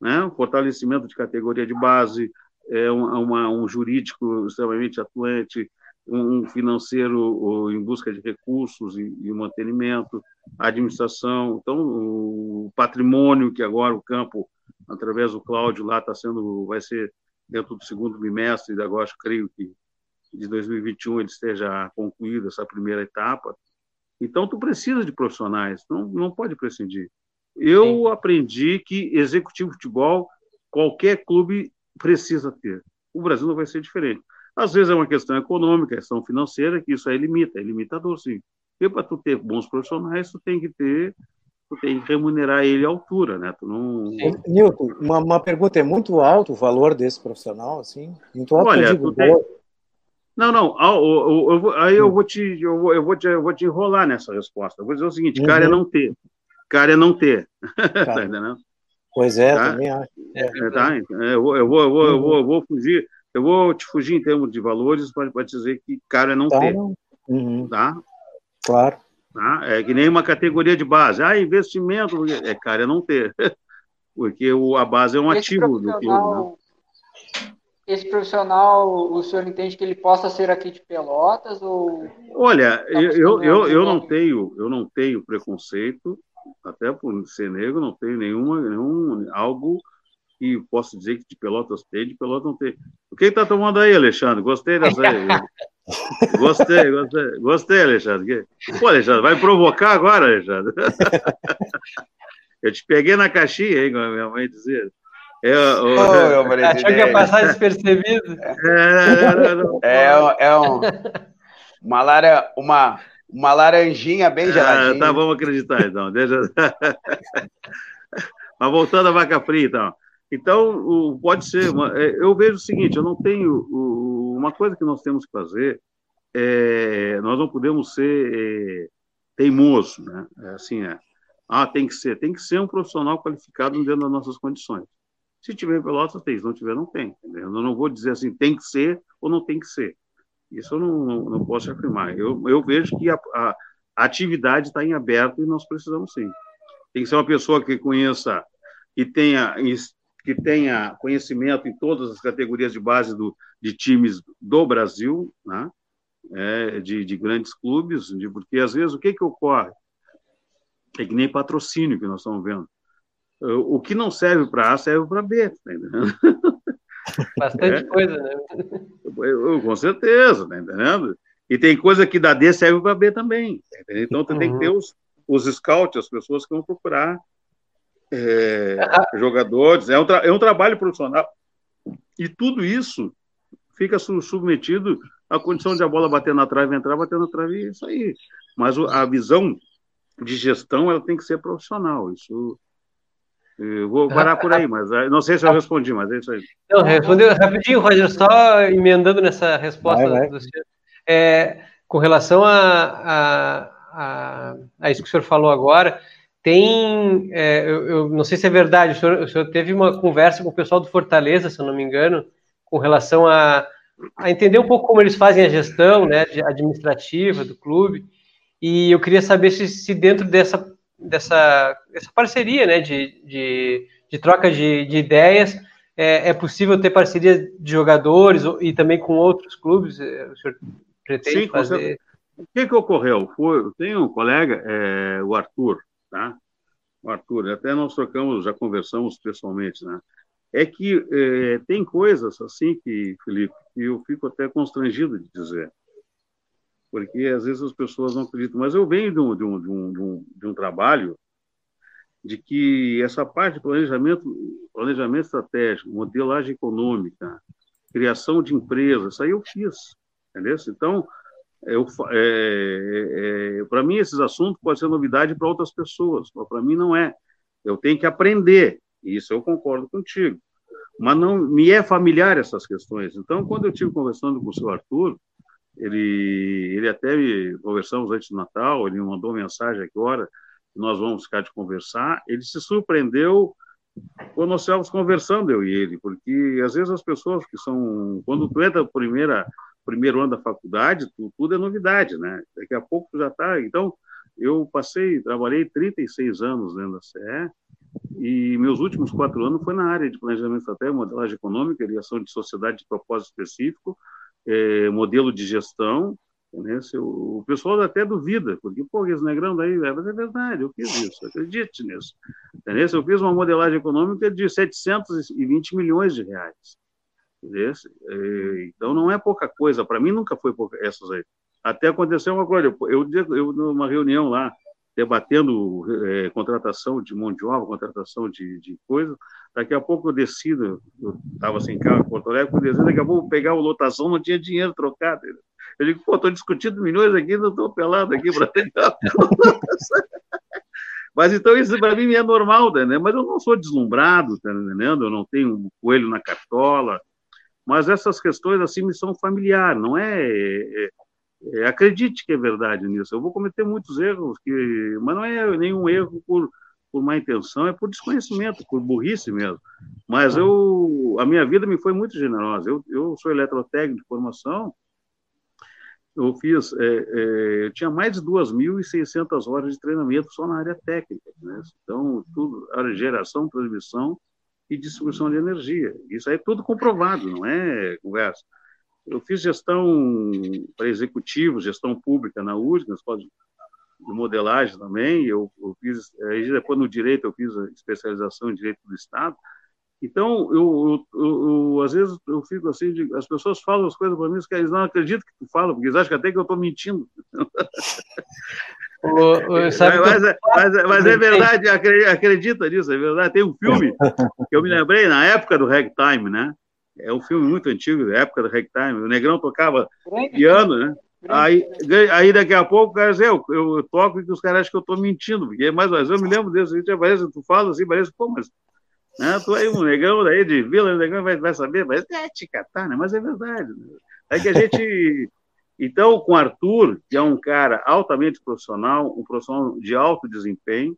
né? Fortalecimento de categoria de base, é uma, um jurídico extremamente atuante, um financeiro em busca de recursos e, e mantenimento, a administração, então o patrimônio que agora o campo, através do Cláudio lá está sendo, vai ser dentro do segundo bimestre, agora creio que de 2021 ele esteja concluído essa primeira etapa. Então tu precisa de profissionais, não não pode prescindir. Eu Sim. aprendi que executivo de futebol qualquer clube precisa ter. O Brasil não vai ser diferente. Às vezes é uma questão econômica, questão financeira, que isso aí limita, é limitador, sim. Porque para tu ter bons profissionais, tu tem que ter, tu tem que remunerar ele à altura, né? Tu não... Nilton, uma, uma pergunta, é muito alto o valor desse profissional, assim? Muito alto, Olha, digo, tem... Não, não, aí eu vou, te, eu, vou, eu, vou te, eu vou te enrolar nessa resposta. Eu vou dizer o seguinte, uhum. cara é não ter. Cara é não ter. [laughs] Tá. tá entendendo? Pois é, tá? também acho. É. É, tá? vou, eu, vou, eu, vou, eu, vou, eu vou fugir, eu vou te fugir em termos de valores para dizer que caro é não tá, ter. Uhum. Tá? Claro. Tá? É que nem uma categoria de base. Ah, investimento, é caro é não ter. [laughs] Porque o, a base é um esse ativo do clube. Né? Esse profissional, o senhor entende que ele possa ser aqui de Pelotas ou Olha, eu, eu, eu, eu não tenho eu não tenho preconceito, até por ser negro, não tenho nenhuma nenhum algo que posso dizer que de Pelotas tem, de Pelotas não tem. O que está tomando aí, Alexandre? Gostei dessa aí. gostei, gostei, gostei, Alexandre. Pô, Alexandre, vai provocar agora, Alexandre. Eu te peguei na caixinha, hein, como a minha mãe dizia. Eu, o... oh, Achou que ia passar despercebido? É, é, é, é um, uma, lara, uma, uma laranjinha bem geladinha. Ah, tá, vamos acreditar, então. Deixa... Mas voltando à vaca fria, então. Então, pode ser. Uma, é, eu vejo o seguinte: eu não tenho. Uma coisa que nós temos que fazer é. Nós não podemos ser é, teimoso, né? É assim é. Ah, tem que ser. Tem que ser um profissional qualificado dentro das nossas condições. Se tiver Pelotas, tem. Se não tiver, não tem. Entendeu? Eu não vou dizer assim, tem que ser ou não tem que ser. Isso eu não, não, não posso afirmar. Eu, eu vejo que a, a atividade está em aberto e nós precisamos sim. Tem que ser uma pessoa que conheça e tenha que tenha conhecimento em todas as categorias de base do, de times do Brasil, né? É, de, de, grandes clubes, de, porque às vezes o que, que ocorre? É que nem patrocínio que nós estamos vendo. O que não serve para A serve para B, tá? [laughs] Bastante é. coisa, né? Com certeza, tá entendendo? E tem coisa que da D serve para B também. Tá então, uhum. tem que ter uhum. os, os scouts, as pessoas que vão procurar é, jogadores. É um, é um trabalho profissional. E tudo isso fica submetido à condição de a bola bater na trave, entrar, bater na trave, e isso aí. Mas a visão de gestão ela tem que ser profissional. Isso eu vou parar por aí, mas eh, não sei se eu respondi, mas é isso aí. Não, respondeu rapidinho, Roger, só emendando nessa resposta vai, vai. do senhor. É, com relação a, a, a, a, isso que o senhor falou agora, tem, é, eu, eu, não sei se é verdade, o senhor, o senhor, teve uma conversa com o pessoal do Fortaleza, se eu não me engano, com relação a, a entender um pouco como eles fazem a gestão né, administrativa do clube, e eu queria saber se, se dentro dessa dessa essa parceria, né, de, de, de troca de, de ideias. É, é, possível ter parceria de jogadores e também com outros clubes? É, o senhor pretende Sim, fazer? O que, que ocorreu? Foi, eu tenho um colega, é, o Arthur, tá? O Arthur, até nós trocamos, já conversamos pessoalmente, né? É que é, tem coisas assim que, Felipe, que eu fico até constrangido de dizer porque às vezes as pessoas não acreditam. Mas eu venho de um, de um, de um, de um trabalho de que essa parte de planejamento, planejamento estratégico, modelagem econômica, criação de empresas, isso aí eu fiz, entendeu? Então, eu, é, é, para mim, esses assuntos podem ser novidade para outras pessoas, mas para mim não é. Eu tenho que aprender, isso eu concordo contigo. Mas não me é familiar essas questões. Então, quando eu estive conversando com o seu Arthur, ele, ele até conversamos antes do Natal, ele me mandou mensagem agora, nós vamos ficar de conversar. Ele se surpreendeu quando nós estávamos conversando, eu e ele, porque às vezes as pessoas que são. Quando tu entra no primeira, primeiro ano da faculdade, tu, tudo é novidade, né? Daqui a pouco já está. Então, eu passei, trabalhei 36 anos dentro da CE, e meus últimos quatro anos foi na área de planejamento estratégico, modelagem econômica, criação de sociedade de propósito específico, é, modelo de gestão, né? o pessoal até duvida, porque, pô, esse negrão daí, é, mas é verdade, eu fiz isso, acredite nisso. Entendeu? Eu fiz uma modelagem econômica de 720 milhões de reais. É, então, não é pouca coisa, para mim nunca foi pouca, essas aí. Até aconteceu uma coisa, eu, eu, eu numa reunião lá, debatendo é, contratação de mão de obra, contratação de, de coisa. Daqui a pouco eu decido, eu estava sem carro em Porto Alegre, eu decido, daqui a pouco pegar o lotação, não tinha dinheiro trocado. Eu digo, pô, estou discutindo milhões aqui, não estou pelado aqui para [laughs] pegar. Mas então isso para mim é normal, né? Mas eu não sou deslumbrado, tá entendendo? Eu não tenho um coelho na cartola. Mas essas questões assim me são familiares, não é, é é, acredite que é verdade nisso. Eu vou cometer muitos erros, que, mas não é nenhum erro por, por má intenção, é por desconhecimento, por burrice mesmo. Mas eu, a minha vida me foi muito generosa. Eu, eu sou eletrotécnico de formação. Eu fiz, é, é, eu tinha mais de 2.600 horas de treinamento só na área técnica. Né? Então, tudo, geração, transmissão e distribuição de energia. Isso aí é tudo comprovado, não é conversa. Eu fiz gestão para executivos, gestão pública na USP, na escola de modelagem também. Eu, eu fiz, aí depois no direito, eu fiz a especialização em direito do Estado. Então, eu, eu, eu, às vezes eu fico assim, de, as pessoas falam as coisas para mim, que eles não acreditam que tu fala, porque eles acham até que eu estou mentindo. [laughs] O, o, mas, mas, mas, mas, é verdade, acredita nisso, é verdade. Tem um filme [laughs] que eu me lembrei na época do ragtime, né? É um filme muito antigo, da época do ragtime. O Negrão tocava piano, né? Aí, aí daqui a pouco o cara diz, eu, eu toco e os caras acham que eu estou mentindo, porque mais ou menos eu me lembro desse, parece, tu fala assim, parece, pô, mas né, tu aí um negão daí de vila, o negão vai, vai saber, mas é te catar, né? Mas é verdade. Né? É que a gente. Então, com Arthur, que é um cara altamente profissional, um profissional de alto desempenho,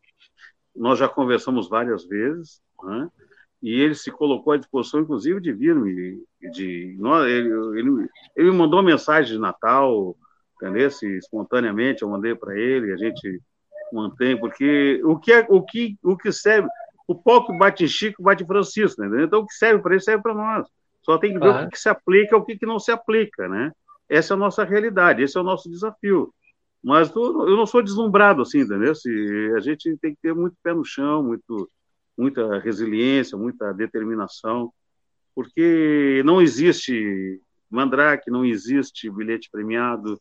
nós já conversamos várias vezes, né? e ele se colocou à disposição, inclusive, de vir me de, ele, ele, ele me mandou mensagem de Natal, entendeu? espontaneamente eu mandei para ele, a gente mantém, porque o que é o que o que serve, o pau que bate em Chico bate em Francisco, né? Então o que serve para ele serve para nós. Só tem que ver o que, se aplica e o que, que não se aplica, né? Essa é a nossa realidade, esse é o nosso desafio. Mas eu não sou deslumbrado assim, entendeu? Se, a gente tem que ter muito pé no chão, muito, muita resiliência, muita determinação, porque não existe mandrake, não existe bilhete premiado,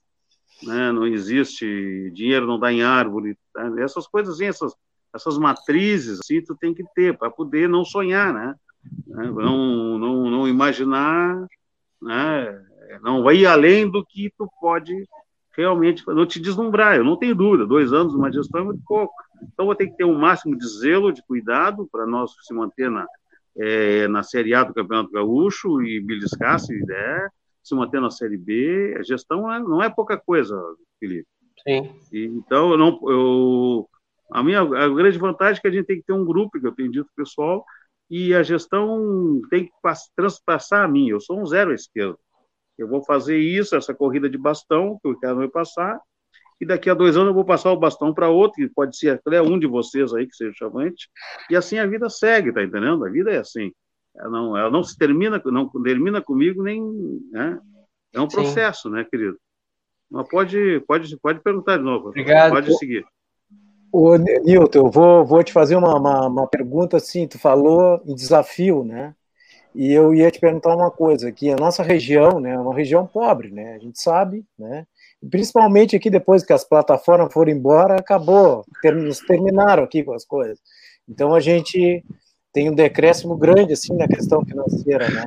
né? não existe dinheiro não dá em árvore, tá? essas coisas, essas, essas matrizes, assim, tu tem que ter para poder não sonhar, né? Não, não, não imaginar, né? Não vai ir além do que tu pode realmente não te deslumbrar. Eu não tenho dúvida, dois anos uma gestão é muito pouco. Então, vou ter que ter um máximo de zelo, de cuidado, para nós se manter na, é, na Série A do Campeonato Gaúcho e beliscar, se der, se manter na Série B. A gestão é, não é pouca coisa, Felipe. Sim. E, então, eu não, eu, a minha a grande vantagem é que a gente tem que ter um grupo, que eu tenho dito pessoal, e a gestão tem que transpassar a mim. Eu sou um zero à esquerda. Eu vou fazer isso, essa corrida de bastão, que o cara vai passar, e daqui a dois anos eu vou passar o bastão para outro, que pode ser até um de vocês aí que seja chamante, e assim a vida segue, tá entendendo? A vida é assim. Ela não, ela não se termina, não termina comigo nem, né? É um processo, Sim. né, querido? Mas pode, pode, pode perguntar de novo. Obrigado. Pode seguir. Ô, Nilton, eu vou, vou te fazer uma, uma, uma pergunta assim, tu falou em desafio, né? E eu ia te perguntar uma coisa, que a nossa região, né, é uma região pobre, né, a gente sabe, né, principalmente aqui depois que as plataformas foram embora, acabou, nos terminaram aqui com as coisas. Então a gente tem um decréscimo grande, assim, na questão financeira, né,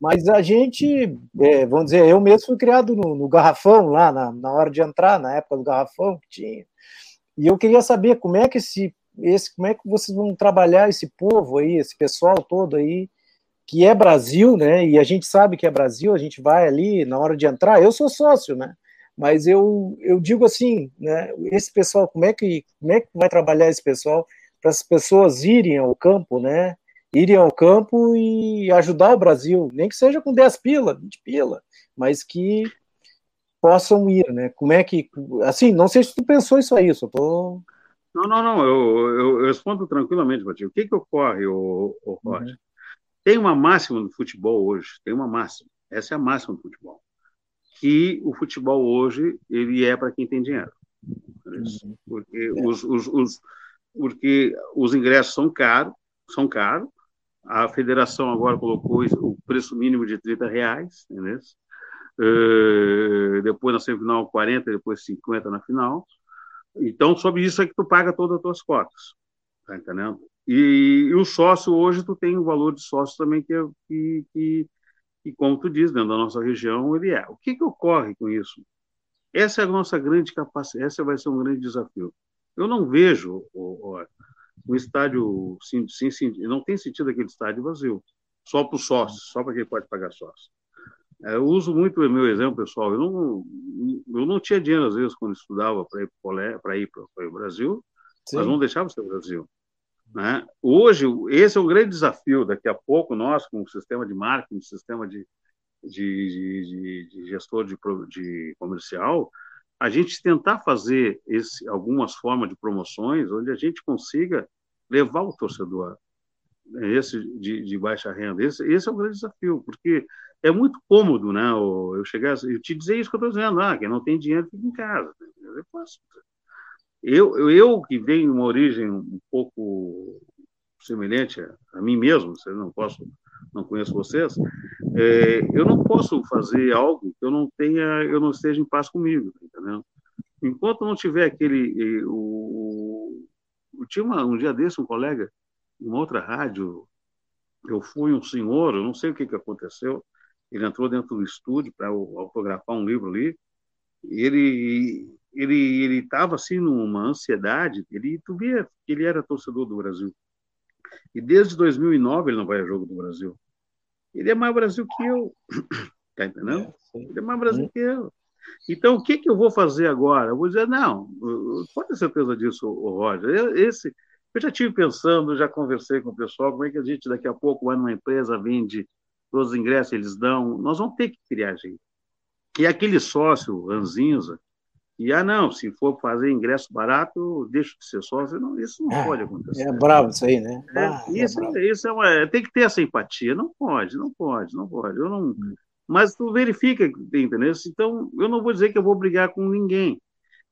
mas a gente, é, vamos dizer, eu mesmo fui criado no, no garrafão lá, na, na, hora de entrar, na época do garrafão que tinha, e eu queria saber como é que esse, esse, como é que vocês vão trabalhar esse povo aí, esse pessoal todo aí, que é Brasil, né? E a gente sabe que é Brasil, a gente vai ali na hora de entrar. Eu sou sócio, né? Mas eu, eu digo assim, né? Esse pessoal, como é que como é que vai trabalhar esse pessoal para as pessoas irem ao campo, né? Irem ao campo e ajudar o Brasil, nem que seja com 10 pila, 20 pila, mas que possam ir, né? Como é que, assim, não sei se tu pensou isso aí, só tô não, não, não, eu, eu, eu respondo tranquilamente, Batia. O que que ocorre, o, o Roger? Uhum. Tem uma máxima no futebol hoje, tem uma máxima. Essa é a máxima do futebol. Que o futebol hoje ele é para quem tem dinheiro. Uhum. Porque os, os, os, porque os ingressos são caros, são caros. A federação agora colocou o preço mínimo de 30 reais, entendeu? Uh, depois na semifinal 40, depois 50 na final. Então, sobre isso é que tu paga todas as tuas cotas, tá entendendo? E, e, o sócio, hoje, tu tem o um valor de sócio também que, é, que, que, que, como tu diz, dentro da nossa região, ele é. O que, que ocorre com isso? Essa é a nossa grande capacidade, essa vai ser um grande desafio. Eu não vejo o, o, o estádio, sim, sim, sim, não tem sentido aquele estádio vazio, só para o sócio, só para quem pode pagar sócio. É, eu uso muito o meu exemplo, pessoal. Eu não, eu não tinha dinheiro, às vezes, quando estudava para ir para o Brasil, Sim. mas não deixava ser o Brasil. Né? Hoje, esse é o grande desafio. Daqui a pouco, nós, com o sistema de marketing, sistema de, de, de, de gestor de, de comercial, a gente tentar fazer esse, algumas formas de promoções onde a gente consiga levar o torcedor né, esse de, de baixa renda. Esse, esse, é o grande desafio, porque é muito cômodo, né? Eu chegar, eu te dizer isso que eu estou dizendo, ah, quem não tem dinheiro fica em casa. Eu posso eu, eu que venho uma origem um pouco semelhante a, mim mesmo, não posso, não conheço vocês, é, eu não posso fazer algo que eu não tenha, eu não esteja em paz comigo, tá entendeu? Enquanto não tiver aquele, o, o tinha uma, um dia desse um colega, uma outra rádio, eu fui um senhor, eu não sei o que que aconteceu, ele entrou dentro do estúdio para autografar um livro ali, e ele ele ele estava assim numa ansiedade. Ele tu via que ele era torcedor do Brasil e desde 2009 ele não vai a jogo do Brasil. Ele é mais Brasil que eu, [coughs] tá entendendo? É, ele é mais Brasil que eu. Então o que que eu vou fazer agora? Eu vou dizer não, pode ter certeza disso, o Roger. Esse Eu já tive pensando, já conversei com o pessoal, como é que a gente daqui a pouco vai numa empresa, vende todos os ingressos, eles dão. Nós vamos ter que criar gente. E aquele sócio, Anzinza, e, ah, não, se for fazer ingresso barato, deixa de ser sócio. Não, isso não é, pode acontecer. É bravo isso aí, né? É, ah, é isso, é isso é uma, tem que ter essa empatia. Não pode, não pode, não pode. Eu não, hum. mas tu verifica, entendeu? Então, eu não vou dizer que eu vou brigar com ninguém,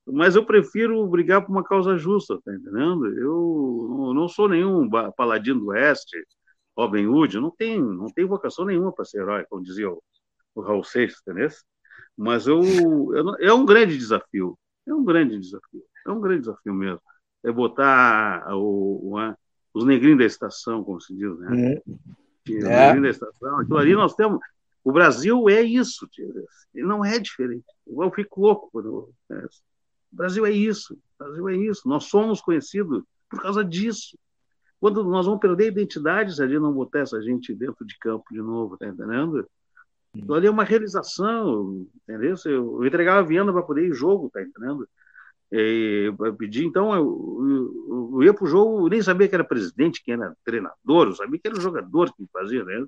mas eu prefiro brigar por uma causa justa, tá entendendo? Eu não sou nenhum paladino do Oeste, Robin Hood, não tem, não tem vocação nenhuma para ser herói, como dizia o, o Raul Seixas, entendeu? Mas eu, eu, é um grande desafio. É um grande desafio. É um grande desafio mesmo. É botar o, o os negrinhos da estação, como se diz, né? Uhum. Os é. negrinhos da estação. Aquilo ali nós temos. O Brasil é isso, ele não é diferente. Eu fico louco quando. É, o Brasil é isso. O Brasil é isso. Nós somos conhecidos por causa disso. Quando nós vamos perder a identidade se a gente não botar essa gente dentro de campo de novo, tá entendendo? Aquilo ali é uma realização, entendeu? Eu, entregava a Viana para poder ir jogo, tá entendendo? E, eu pedi, então, eu, eu, eu ia para o jogo, eu nem sabia que era presidente, que era treinador, eu sabia que era o jogador que fazia, né?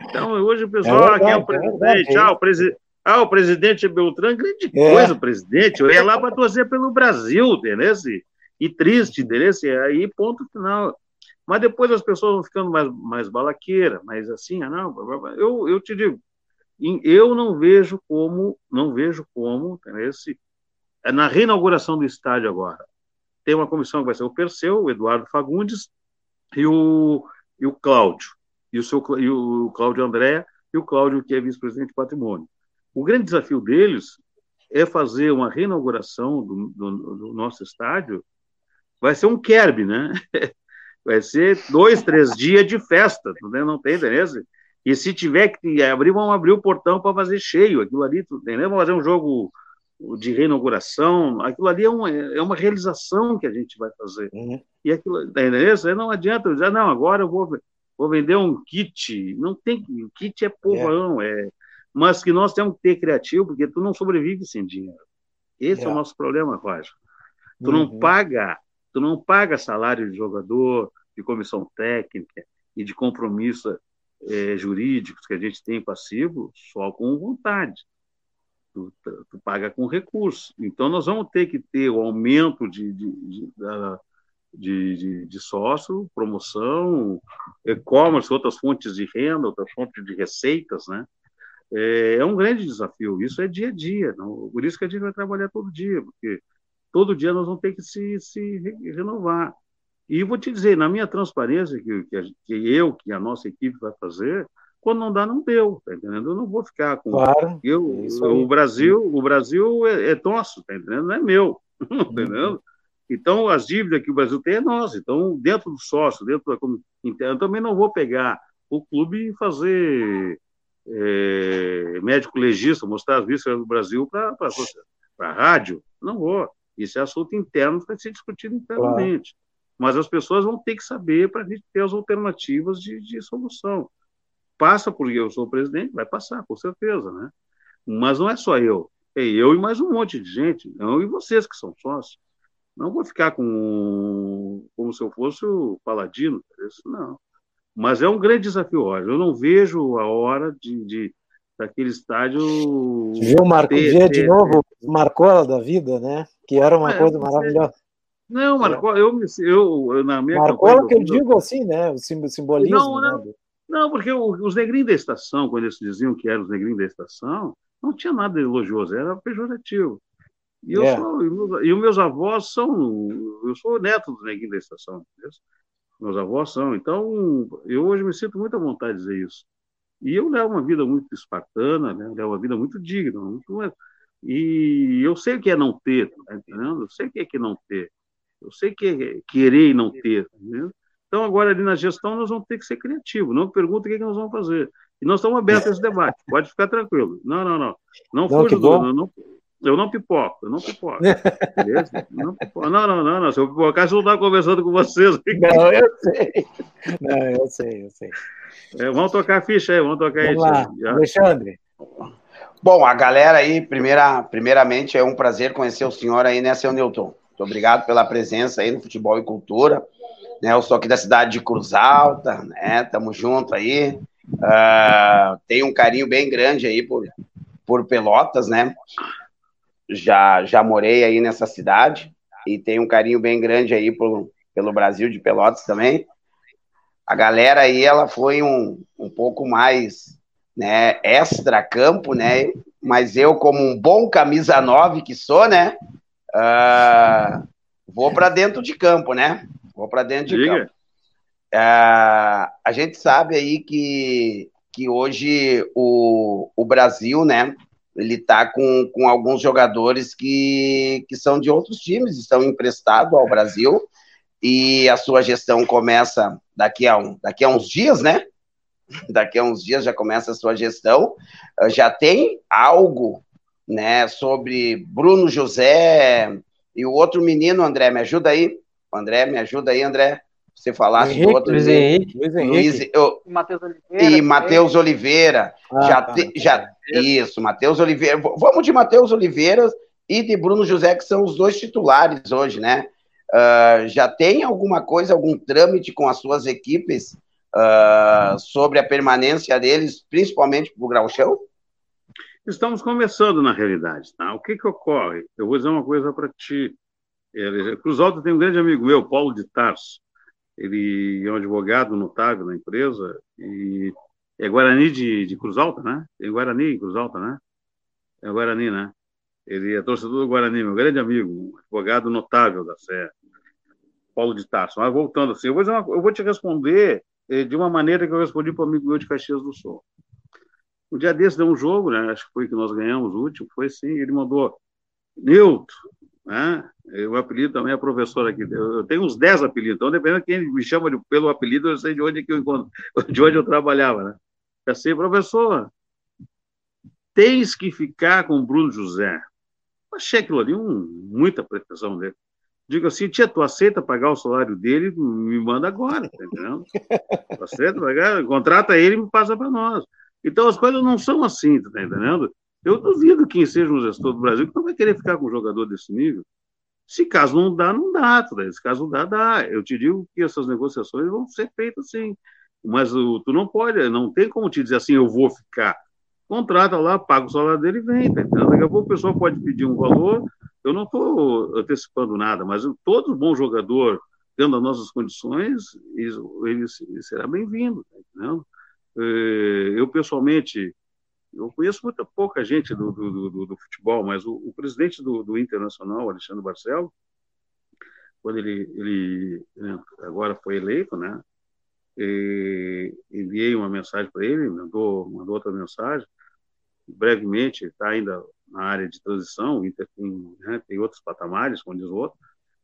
Então, hoje o pessoal, é verdade, ah, quem é o presidente? É ah, o presidente. Ah, o presidente Beltrán, grande é. coisa, presidente. Eu ia lá para torcer pelo Brasil, entendeu? E triste, entendeu? Aí, ponto final. Mas depois as pessoas vão ficando mais, mais balaqueira, mais assim, ah, não, eu, eu te digo, eu não vejo como, não vejo como, esse, é na reinauguração do estádio agora, tem uma comissão que vai ser o Perseu, o Eduardo Fagundes e o, e o Cláudio, e o, seu, e o Cláudio André, e o Cláudio, que é vice-presidente de patrimônio. O grande desafio deles é fazer uma reinauguração do, do, do nosso estádio, vai ser um Kerb, né? [laughs] Vai ser dois, três dias de festa, não tem interesse? E se tiver que abrir, vamos abrir o portão para fazer cheio. Aquilo ali, entendeu? Vamos fazer um jogo de reinauguração. Aquilo ali é uma, é uma realização que a gente vai fazer. Uhum. E aquilo, entendeu? Não adianta eu dizer, não, agora eu vou, vou vender um kit. Não tem, kit é povão, é. é. Mas que nós temos que ter criativo, porque tu não sobrevive sem dinheiro. Esse é, é o nosso problema, Roger. Tu uhum. não paga, tu não paga salário de jogador, de comissão técnica e de compromisso é, jurídicos que a gente tem passivo só com vontade. Tu, tu, paga com recurso. Então, nós vamos ter que ter o aumento de, de, de, de, de, de sócio, promoção, e-commerce, outras fontes de renda, outras fontes de receitas, né? É, é um grande desafio. Isso é dia a dia. Não? Por isso que a gente vai trabalhar todo dia, porque todo dia nós vamos ter que se, se renovar. E vou te dizer, na minha transparência, que, que, que eu, que a nossa equipe vai fazer, quando não dá, não deu, tá entendendo? Eu não vou ficar com. Claro. Eu, o Brasil, o Brasil é, é nosso, tá entendendo? Não é meu, [laughs] tá uhum. entendendo? Então, as dívidas que o Brasil tem é nossa. Então, dentro do sócio, dentro da interna, eu também não vou pegar o clube e fazer é, médico legista, mostrar as vistas do Brasil para a rádio. Não vou. Isso é assunto interno para ser discutido internamente. Mas as pessoas vão ter que saber para a gente ter as alternativas de, de solução. Passa porque eu sou presidente, vai passar, com certeza, né? Mas não é só eu, é eu e mais um monte de gente, eu e vocês que são sócios. Não vou ficar com como se eu fosse o paladino, isso não. Mas é um grande desafio, hoje. Eu não vejo a hora de, de daquele estádio. Viu, Marco, ter, dia ter, de novo, marcou da vida, né? Que era uma é, coisa maravilhosa. Não, Marcola, eu, eu, na minha Marcola que eu digo assim, né? O simbolismo. Não, não, né? não porque os negrinhos da estação, quando eles diziam que eram os negrinhos da estação, não tinha nada elogioso, era pejorativo. E, eu é. sou, e, os meus avós são. Eu sou neto dos neguinhos da estação, entendeu? meus avós são. Então, eu hoje me sinto muito à vontade de dizer isso. E eu levo uma vida muito espartana, né? levo uma vida muito digna. Muito... E eu sei o que é não ter, tá entendendo? Eu sei o que é que não ter. Eu sei que é querer e não ter. Né? Então, agora ali na gestão, nós vamos ter que ser criativos. Não pergunta o que, é que nós vamos fazer. E nós estamos abertos a esse debate. Pode ficar tranquilo. Não, não, não. Não, não fuja do. Não, eu não pipoco, eu não pipoco. Beleza? Não, pipoco. não, não, não, não. Se eu pipocar, eu não estar conversando com vocês. Não, eu sei. Não, eu sei, eu sei. É, vamos tocar a ficha aí, vamos tocar vamos aí. Lá. Alexandre. Bom, a galera aí, primeira, primeiramente, é um prazer conhecer o senhor aí, né, seu Newton? Muito obrigado pela presença aí no Futebol e Cultura. né? Eu sou aqui da cidade de Cruz Alta, né? Tamo junto aí. Uh, tenho um carinho bem grande aí por, por Pelotas, né? Já, já morei aí nessa cidade e tenho um carinho bem grande aí por, pelo Brasil de Pelotas também. A galera aí, ela foi um, um pouco mais né, extra-campo, né? Mas eu, como um bom camisa 9 que sou, né? Uh, vou para dentro de campo, né? Vou para dentro de Diga. campo. Uh, a gente sabe aí que, que hoje o, o Brasil, né? Ele está com, com alguns jogadores que, que são de outros times, estão emprestados ao Brasil e a sua gestão começa daqui a, um, daqui a uns dias, né? Daqui a uns dias já começa a sua gestão. Ah, já tem algo né, sobre Bruno José e o outro menino, André, me ajuda aí. André, me ajuda aí, André. Você falasse Henrique, do outro. Luiz Henrique. Luiz Henrique. Luiz, eu, Matheus Oliveira. E Matheus Oliveira. Ah, já, tá, te, já Isso, Matheus Oliveira. Vamos de Matheus Oliveira e de Bruno José, que são os dois titulares hoje, né? Uh, já tem alguma coisa, algum trâmite com as suas equipes uh, sobre a permanência deles, principalmente para o Grauchão? Estamos começando, na realidade. Tá? O que, que ocorre? Eu vou dizer uma coisa para ti. Cruz Alta tem um grande amigo meu, Paulo de Tarso. Ele é um advogado notável na empresa e é Guarani de, de Cruz Alta, né? Tem Guarani em Cruz Alta, né? É Guarani, né? Ele é torcedor do Guarani, meu grande amigo, advogado notável da Serra. Paulo de Tarso. Mas voltando assim, eu vou, uma, eu vou te responder eh, de uma maneira que eu respondi para o amigo meu de Caxias do Sul. Um dia desse deu um jogo, né? Acho que foi que nós ganhamos o último, foi assim, ele mandou Nilton, né? O apelido também é professor aqui. Eu tenho uns 10 apelidos, então dependendo de quem me chama de, pelo apelido, eu sei de onde que eu encontro, [laughs] de onde eu trabalhava, né? Assim, professor, tens que ficar com o Bruno José. Achei aquilo ali um, muita pretensão dele. Digo assim, tia, tu aceita pagar o salário dele? Me manda agora, tá entendendo? Tu [laughs] aceita pagar? Contrata ele e me passa para nós. Então as coisas não são assim, tá entendendo? Eu duvido quem seja um gestor do Brasil que não vai querer ficar com um jogador desse nível. Se caso não dá, não dá. Tá Se caso dá, dá. Eu te digo que essas negociações vão ser feitas assim. Mas uh, tu não pode, não tem como te dizer assim, eu vou ficar contrata lá, paga o salário dele e vem. Tá Daqui a pouco o pessoal pode pedir um valor. Eu não estou antecipando nada, mas todo bom jogador, tendo as nossas condições, ele, será bem-vindo. Tá é, eu, pessoalmente, eu conheço muita pouca gente do, do, do, do futebol, mas o, o presidente do, Internacional, Alexandre Barcelo, quando ele, ele agora foi eleito, né? E enviei uma mensagem para ele, mandou, mandou outra mensagem, brevemente está ainda na área de transição, Inter tem, né, tem outros patamares, como diz o outro,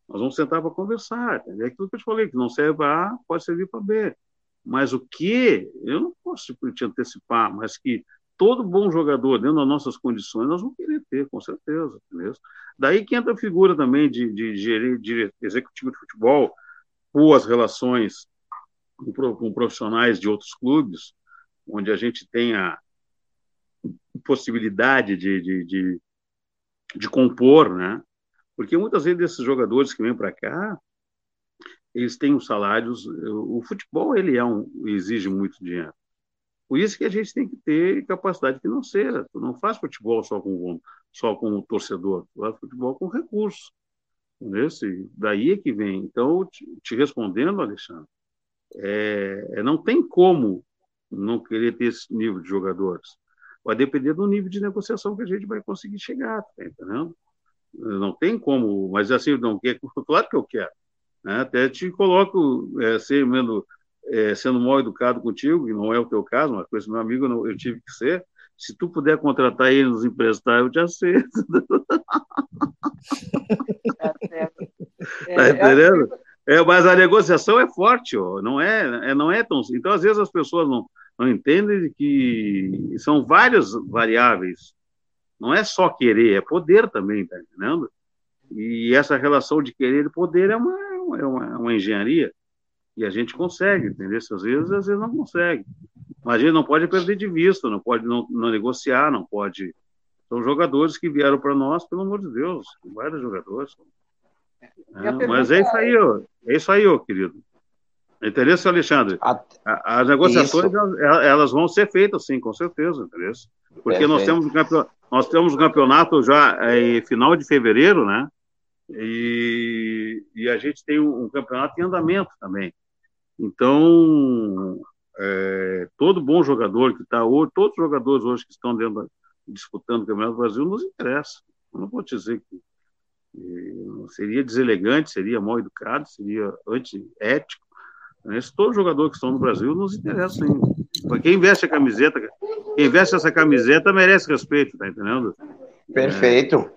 nós vamos sentar para conversar. É aquilo que eu te falei, que não serve para A, pode servir para B. Mas o que, eu não posso te antecipar, mas que todo bom jogador, dentro das nossas condições, nós vamos querer ter, com certeza. Entendeu? Daí que entra a figura também de, de, de, executivo de futebol, com as relações com, com profissionais de outros clubes, onde a gente tem a, possibilidade de, de, de, de compor, né? Porque muitas vezes esses jogadores que vêm para cá, eles têm os salários. O futebol ele é um, exige muito dinheiro. Por isso que a gente tem que ter capacidade financeira. Tu não faz futebol só com só com o torcedor, tu faz futebol com recursos. Entendeu? Daí é que vem. Então, te, te respondendo, Alexandre, é, é, não tem como não querer ter esse nível de jogadores vai depender do nível de negociação que a gente vai conseguir chegar, tá entendendo? Não tem como, mas assim, não quer, [laughs] claro que eu quero. Né? Até te coloco é, sendo, é, sendo mal educado contigo, que não é o teu caso, mas com esse meu amigo eu, eu tive que ser. Se tu puder contratar ele nos emprestar, eu te aceito. [laughs] Tá, tá entendendo? É, mas a negociação é forte, ó. Não, é, é, não é tão. Então, às vezes, as pessoas não, não entendem que são várias variáveis. Não é só querer, é poder também, tá entendendo? E essa relação de querer e poder é uma, é uma, uma engenharia. E a gente consegue, entendeu? Às vezes, às vezes não consegue. Mas a gente não pode perder de vista, não pode não, não negociar, não pode. São jogadores que vieram para nós, pelo amor de Deus, vários jogadores. É, mas é isso aí, ó. é isso aí, ó, querido. Interesse, Alexandre? A... As negociações elas vão ser feitas, sim, com certeza, interesse. Porque nós temos, um campeonato, nós temos um campeonato já em final de fevereiro, né? E, e a gente tem um, um campeonato em andamento também. Então, é, todo bom jogador que está hoje, todos os jogadores hoje que estão dentro, disputando o Campeonato do Brasil nos interessa. Eu não vou dizer que, seria deselegante, seria mal educado, seria antiético. Mas todo jogador que estão no Brasil nos interessa ainda. Quem veste a camiseta, quem veste essa camiseta merece respeito, tá entendendo? Perfeito.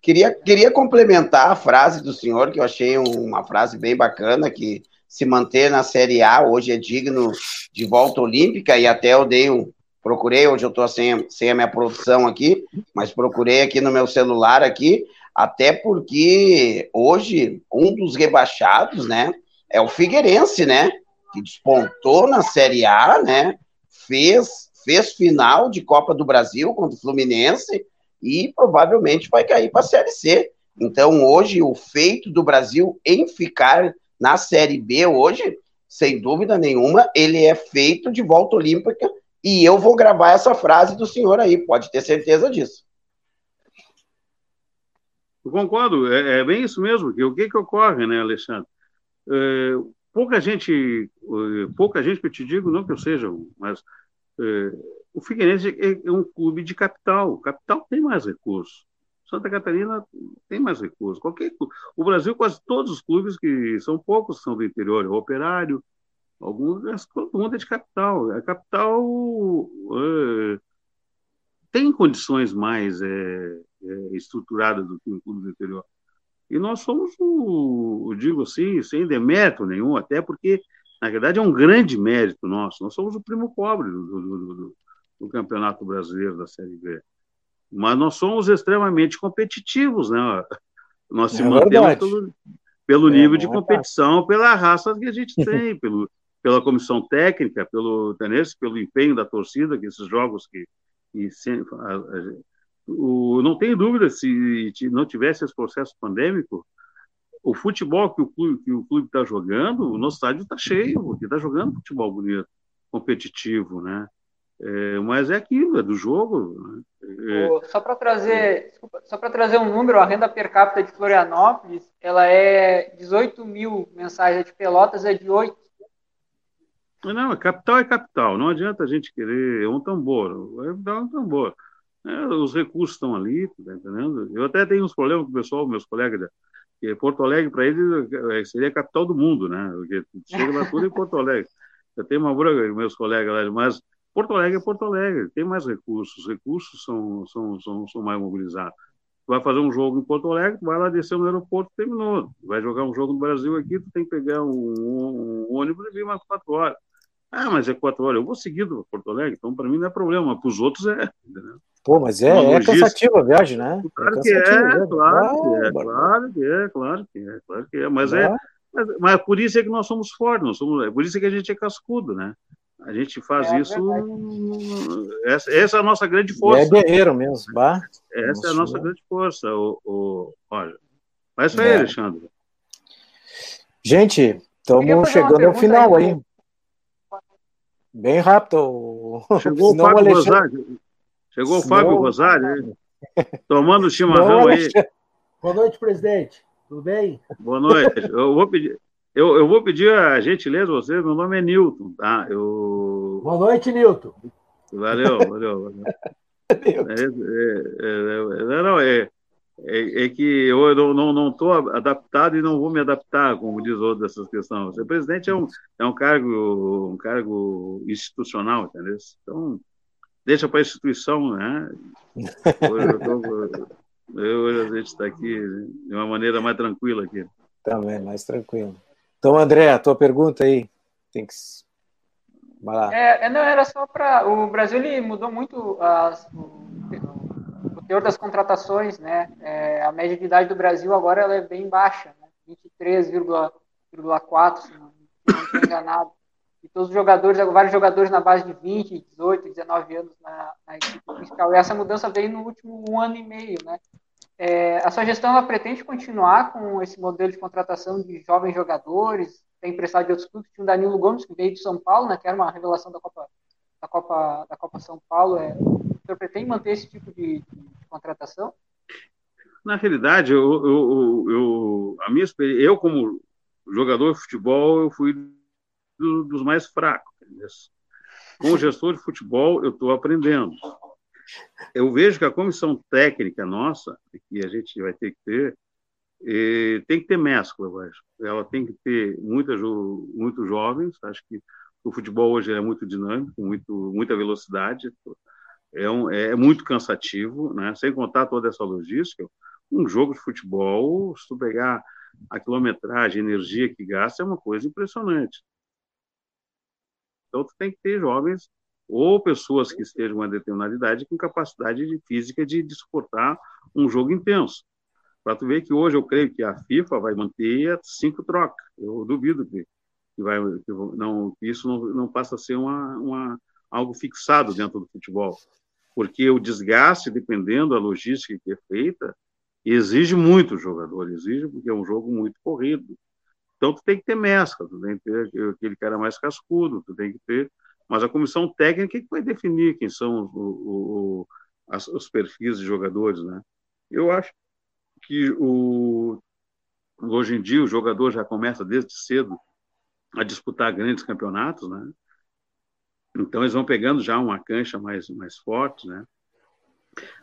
Queria, queria complementar a frase do senhor, que eu achei uma frase bem bacana, que se manter na Série A hoje é digno de volta olímpica, e até eu dei um. Procurei, hoje eu estou sem, sem a minha produção aqui, mas procurei aqui no meu celular aqui, até porque hoje um dos rebaixados, né, é o Figueirense, né, que despontou na Série A, né, fez, fez final de Copa do Brasil contra o Fluminense e provavelmente vai cair para a Série C. Então, hoje, o feito do Brasil em ficar na Série B hoje, sem dúvida nenhuma, ele é feito de volta olímpica e eu vou gravar essa frase do senhor aí, pode ter certeza disso. Eu concordo, é, é bem isso mesmo. o que, que ocorre, né, Alexandre? É, pouca gente, é, pouca gente que eu te digo, não que eu seja, mas o Figueirense é, é um clube de capital. O capital tem mais recursos. Santa Catarina tem mais recursos. Qualquer, o Brasil, quase todos os clubes que são poucos são do interior, o Operário, alguns, todo mundo é de capital. A capital é, tem condições mais é, é, estruturadas do que o clube do interior. E nós somos, o, digo assim, sem demérito nenhum, até porque, na verdade, é um grande mérito nosso. Nós somos o primo pobre do, do, do, do Campeonato Brasileiro da Série B mas nós somos extremamente competitivos, né? Nós se é mantemos pelo, pelo é, nível de competição, pela raça que a gente [laughs] tem, pelo, pela comissão técnica, pelo, pelo empenho da torcida, que esses jogos que, que sempre, a, a, o, não tem dúvida se não tivesse esse processo pandêmico, o futebol que o clube que o clube está jogando, o nosso estádio está cheio, porque está jogando futebol bonito, competitivo, né? É, mas é aquilo, é do jogo. Né? É... Só para trazer, desculpa, só para trazer um número, a renda per capita de Florianópolis, ela é 18 mil mensais, a de Pelotas é de 8. Não, capital é capital, não adianta a gente querer é um tambor, é dar um tambor. É, os recursos estão ali, tá entendendo? Eu até tenho uns problemas com o pessoal, meus colegas, que Porto Alegre para eles é, seria a capital do mundo, né? Porque chega lá tudo em Porto Alegre. [laughs] Eu tenho uma branca com meus colegas lá, mas Porto Alegre é Porto Alegre, tem mais recursos, os recursos são, são, são, são mais mobilizados. Tu vai fazer um jogo em Porto Alegre, vai lá descer no aeroporto, terminou. Vai jogar um jogo no Brasil aqui, tu tem que pegar um, um, um ônibus e vir mais quatro horas. Ah, mas é quatro horas. Eu vou seguido para Porto Alegre, então para mim não é problema, mas para os outros é. Entendeu? Pô, mas é, é cansativa a viagem, né? Claro é que é, claro que é, claro que é, claro que é, claro que é. Mas é, mas, mas por isso é que nós somos fortes, nós somos, é por isso é que a gente é cascudo, né? A gente faz é, isso. Essa, essa, é a nossa grande força. é guerreiro mesmo, bah. Essa é a nossa grande força. O, o, olha. Mas isso aí, é. Alexandre. Gente, estamos chegando ao final aí. aí. Bem rápido. Chegou [laughs] Senão o Fábio Alexandre... Rosário. Chegou o Fábio Rosário, [laughs] tomando chimarrão aí. Boa noite, presidente. Tudo bem? Boa noite. [laughs] Eu vou pedir. Eu, eu vou pedir a gentileza de vocês, meu nome é Newton, tá? Eu... Boa noite, Newton. Valeu, valeu. valeu. É, é, é, não, é, é, é, que eu não estou não, não adaptado e não vou me adaptar, como diz outro dessas questões. Ser presidente é um, é um cargo um cargo institucional, entendeu? Então, deixa para a instituição, né? Hoje, eu tô, eu, a gente está aqui de uma maneira mais tranquila aqui. Também, mais tranquilo. Então, André, a tua pergunta aí. Tem que. Vai lá. É, é não, era só para. O Brasil ele mudou muito as, o, teor das contratações, né? É, a média de idade do Brasil agora ela é bem baixa, né? 23,4, se não estou enganado. E todos os jogadores, vários jogadores na base de 20, 18, 19 anos na, na equipe principal. E essa mudança veio no último um ano e meio, né? É, a sua gestão ela pretende continuar com esse modelo de contratação de jovens jogadores, tem emprestado de outros clubes, tinha o Danilo Gomes, que veio de São Paulo, né, que era uma revelação da Copa, da Copa, da Copa São Paulo. É, o senhor pretende manter esse tipo de, de contratação? Na realidade, eu, eu, eu, a minha eu como jogador de futebol, eu fui do, dos mais fracos. Como gestor de futebol, eu estou aprendendo. Eu vejo que a comissão técnica nossa, que a gente vai ter que ter, eh, tem que ter mescla, eu acho. Ela tem que ter muitas, muito jovens. Acho que o futebol hoje é muito dinâmico, muito, muita velocidade. É, um, é muito cansativo, né? sem contar toda essa logística. Um jogo de futebol, se tu pegar a quilometragem, a energia que gasta, é uma coisa impressionante. Então, tu tem que ter jovens ou pessoas que estejam a determinada idade com capacidade de física de, de suportar um jogo intenso. Para tu ver que hoje eu creio que a FIFA vai manter cinco trocas. Eu duvido que, que vai, que não, que isso não, não passa a ser uma, uma, algo fixado dentro do futebol. Porque o desgaste, dependendo da logística que é feita, exige muito o jogador, exige porque é um jogo muito corrido. Então, tu tem que ter mescla, tu tem que ter aquele cara mais cascudo, tu tem que ter mas a comissão técnica é que vai definir quem são os perfis de jogadores, né? Eu acho que o, hoje em dia o jogador já começa desde cedo a disputar grandes campeonatos, né? Então eles vão pegando já uma cancha mais mais forte, né?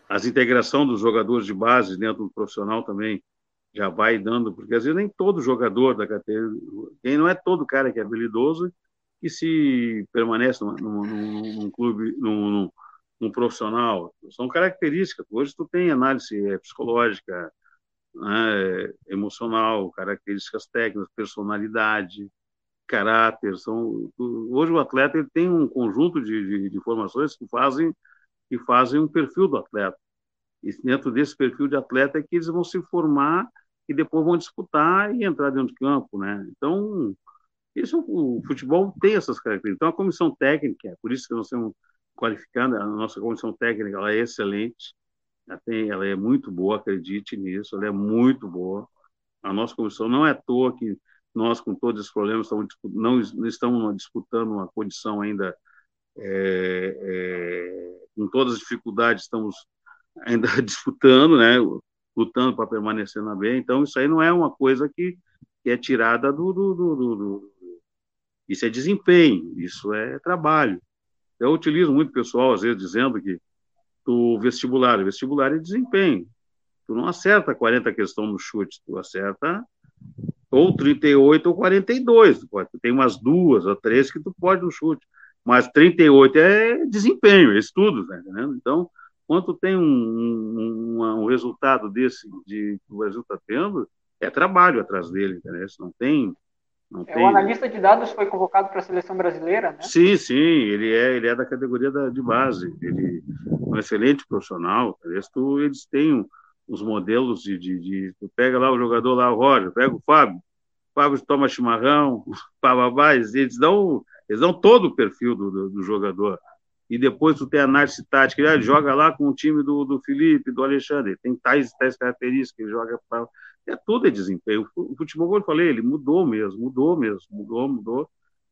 As integração dos jogadores de base dentro do profissional também já vai dando, porque às vezes nem todo jogador da categoria, quem não é todo cara que é habilidoso que se permanece num, num, num clube, num, num, profissional, são características. Hoje tu tem análise é, psicológica, né, emocional, características técnicas, personalidade, caráter. São, hoje o atleta ele tem um conjunto de, de, de informações que fazem que fazem um perfil do atleta. E dentro desse perfil de atleta é que eles vão se formar e depois vão disputar e entrar dentro de campo, né? Então, isso, o futebol tem essas características. Então, a comissão técnica, é por isso que nós estamos qualificando, a nossa comissão técnica ela é excelente, ela, tem, ela é muito boa, acredite nisso, ela é muito boa. A nossa comissão não é à toa que nós, com todos esses problemas, estamos, não, não estamos disputando uma condição ainda, é, é, com todas as dificuldades, estamos ainda [laughs] disputando, né, lutando para permanecer na B. Então, isso aí não é uma coisa que, que é tirada do, do, do, do isso é desempenho, isso é trabalho. Eu utilizo muito pessoal, às vezes, dizendo que o vestibular, o vestibular é desempenho. Tu não acerta 40 questões no chute, tu acerta ou 38 ou 42. Tu, pode, tem umas duas ou três que tu pode no chute. Mas 38 é desempenho, é estudo, tá entendendo? Então, quando tu tem um, um, um resultado desse de, que o Brasil está tendo, é trabalho atrás dele, entendeu? Não tem é, tem... O analista de dados foi convocado para a seleção brasileira, né? Sim, sim, ele é, ele é da categoria da, de base. Ele é um excelente profissional. Eles, tu, eles têm os modelos de, de, de, Tu pega lá o jogador lá, o Roger, pega o Fábio. Fábio toma chimarrão, [laughs] bababá, eles dão, eles dão todo o perfil do, do, do jogador. E depois tu tem análise tática, ele joga lá com o time do, do Felipe, do Alexandre, tem tais, tais características, ele joga para é tudo é desempenho. O futebol, como eu falei, ele mudou mesmo, mudou mesmo, mudou, mudou.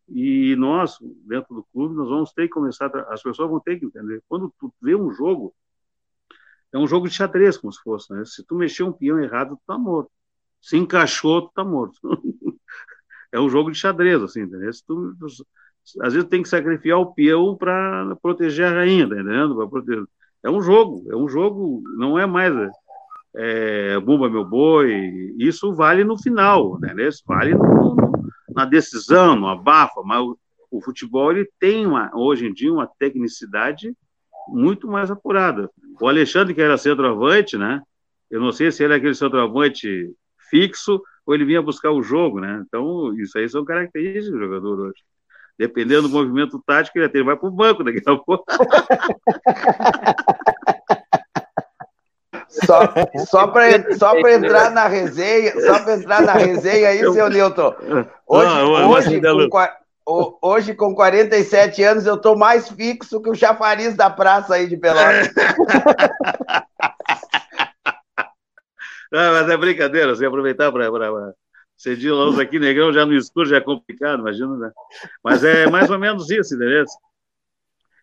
E nós, dentro do clube, nós vamos ter que começar, as pessoas vão ter que entender. Quando tu vê um jogo, é um jogo de xadrez, como se fosse, né? Se tu mexer um peão errado, tu tá morto. Se encaixou, tu tá morto. [laughs] é um jogo de xadrez, assim, entendeu? Se tu, às vezes tem que sacrificar o peão para proteger a rainha, tá entendendo? Proteger. É um jogo, é um jogo, não é mais é, Bumba Meu Boi, isso vale no final, né? Isso vale no, no, na decisão, no abafa, mas o, o, futebol ele tem uma, hoje em dia uma tecnicidade muito mais apurada. O Alexandre, que era centroavante, né? Eu não sei se ele é aquele centroavante fixo ou ele vinha buscar o jogo, né? Então, isso aí são características do jogador hoje. Dependendo do movimento tático, ele vai para o banco daqui a pouco. [laughs] Só, só para só entrar na resenha, só para entrar na resenha aí, seu Newton. Hoje, ah, hoje, com, hoje, com 47 anos, eu estou mais fixo que o chafariz da praça aí de Pelotas. [laughs] Não, mas é brincadeira, você aproveitar para cedir luz aqui, negrão, já no escuro já é complicado, imagina, né? Mas é mais ou menos isso, entendeu?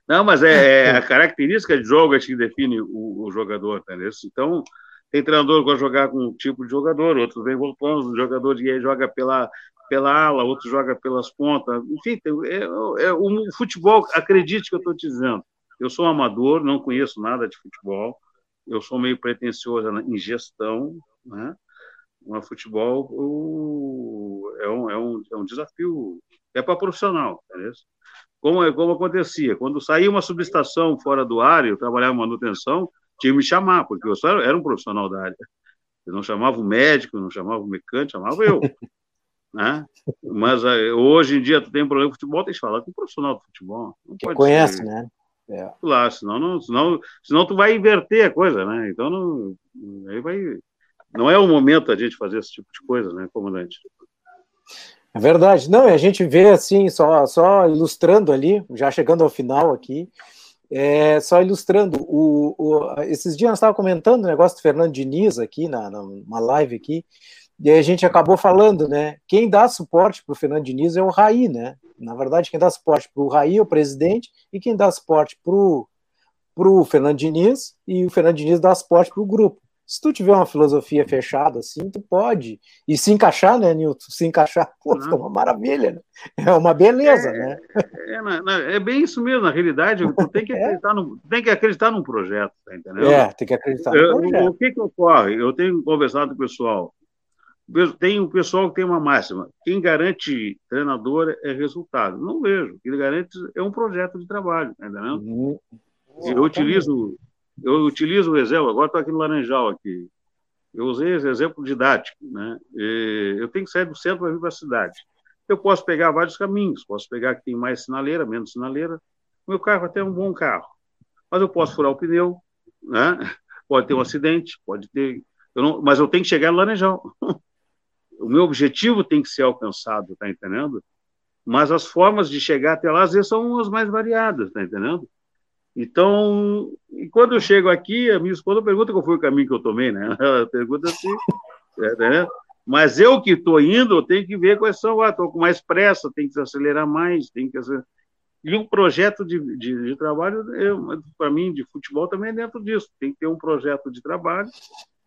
Não, mas é, é a característica de jogo que define o, o jogador, entendeu? Então, tem treinador que vai jogar com um tipo de jogador, outros vem voltando, um jogador que joga pela, pela ala, outro joga pelas pontas. Enfim, é, é, o futebol, acredite que eu estou te dizendo. Eu sou um amador, não conheço nada de futebol, eu sou meio pretensioso em gestão, né? Mas futebol o, é, um, é, um, é um desafio, é para profissional, entendeu? Como, é, como acontecia, quando saía uma subestação fora do ar, eu trabalhava em manutenção, tinha que me chamar, porque eu só era um profissional da área. Eu não chamava o médico, não chamava o mecânico, chamava eu. [laughs] né? Mas eh, hoje em dia, tu tem um problema de futebol, tem que falar com um profissional de futebol. Não que conhece, ser... né? É. Claro, senão, não, senão, senão tu vai inverter a coisa, né? Então, não, aí vai, não é o momento a gente fazer esse tipo de coisa, né, comandante? É verdade. Não, a gente vê assim, só, só ilustrando ali, já chegando ao final aqui, é, só ilustrando, o, o, esses dias nós estávamos comentando o negócio do Fernando Diniz aqui, na, numa live aqui, e aí a gente acabou falando, né? Quem dá suporte para o Fernando Diniz é o Raí, né? Na verdade, quem dá suporte para o Raí é o presidente, e quem dá suporte para o Fernando Diniz, e o Fernando Diniz dá suporte para o grupo. Se tu tiver uma filosofia fechada assim, tu pode. E se encaixar, né, Nilton? Se encaixar, [laughs] pô, fica uma maravilha, né? É uma beleza, é, né? É, é, é, bem isso mesmo, na realidade, tu tem que [laughs] é. acreditar, no, tem que acreditar num projeto, tá entendendo? É, tem que acreditar no projeto. O que que ocorre? Eu tenho conversado com o pessoal, tem um pessoal que tem uma máxima, quem garante treinador é resultado. Não vejo, quem garante é um projeto de trabalho, tá entendendo? Uhum. Eu utilizo eu utilizo o exemplo, agora estou aqui no Laranjal, aqui. Eu usei esse exemplo didático. Né? Eu tenho que sair do centro para vir para a cidade. Eu posso pegar vários caminhos, posso pegar que tem mais sinaleira, menos sinaleira. O meu carro até é um bom carro, mas eu posso furar o pneu, né? [laughs] pode ter um acidente, pode ter. Eu não... mas eu tenho que chegar no Laranjal. [laughs] o meu objetivo tem que ser alcançado, tá entendendo? Mas as formas de chegar até lá, às vezes, são as mais variadas, tá entendendo? Então, e quando eu chego aqui, a minha esposa pergunta qual foi o caminho que eu tomei, né? [laughs] Ela pergunta assim, [laughs] é, né? Mas eu que estou indo, eu tenho que ver quais são. Estou ah, com mais pressa, tem que acelerar mais, tem que. E um projeto de, de, de trabalho, para mim, de futebol também é dentro disso. Tem que ter um projeto de trabalho.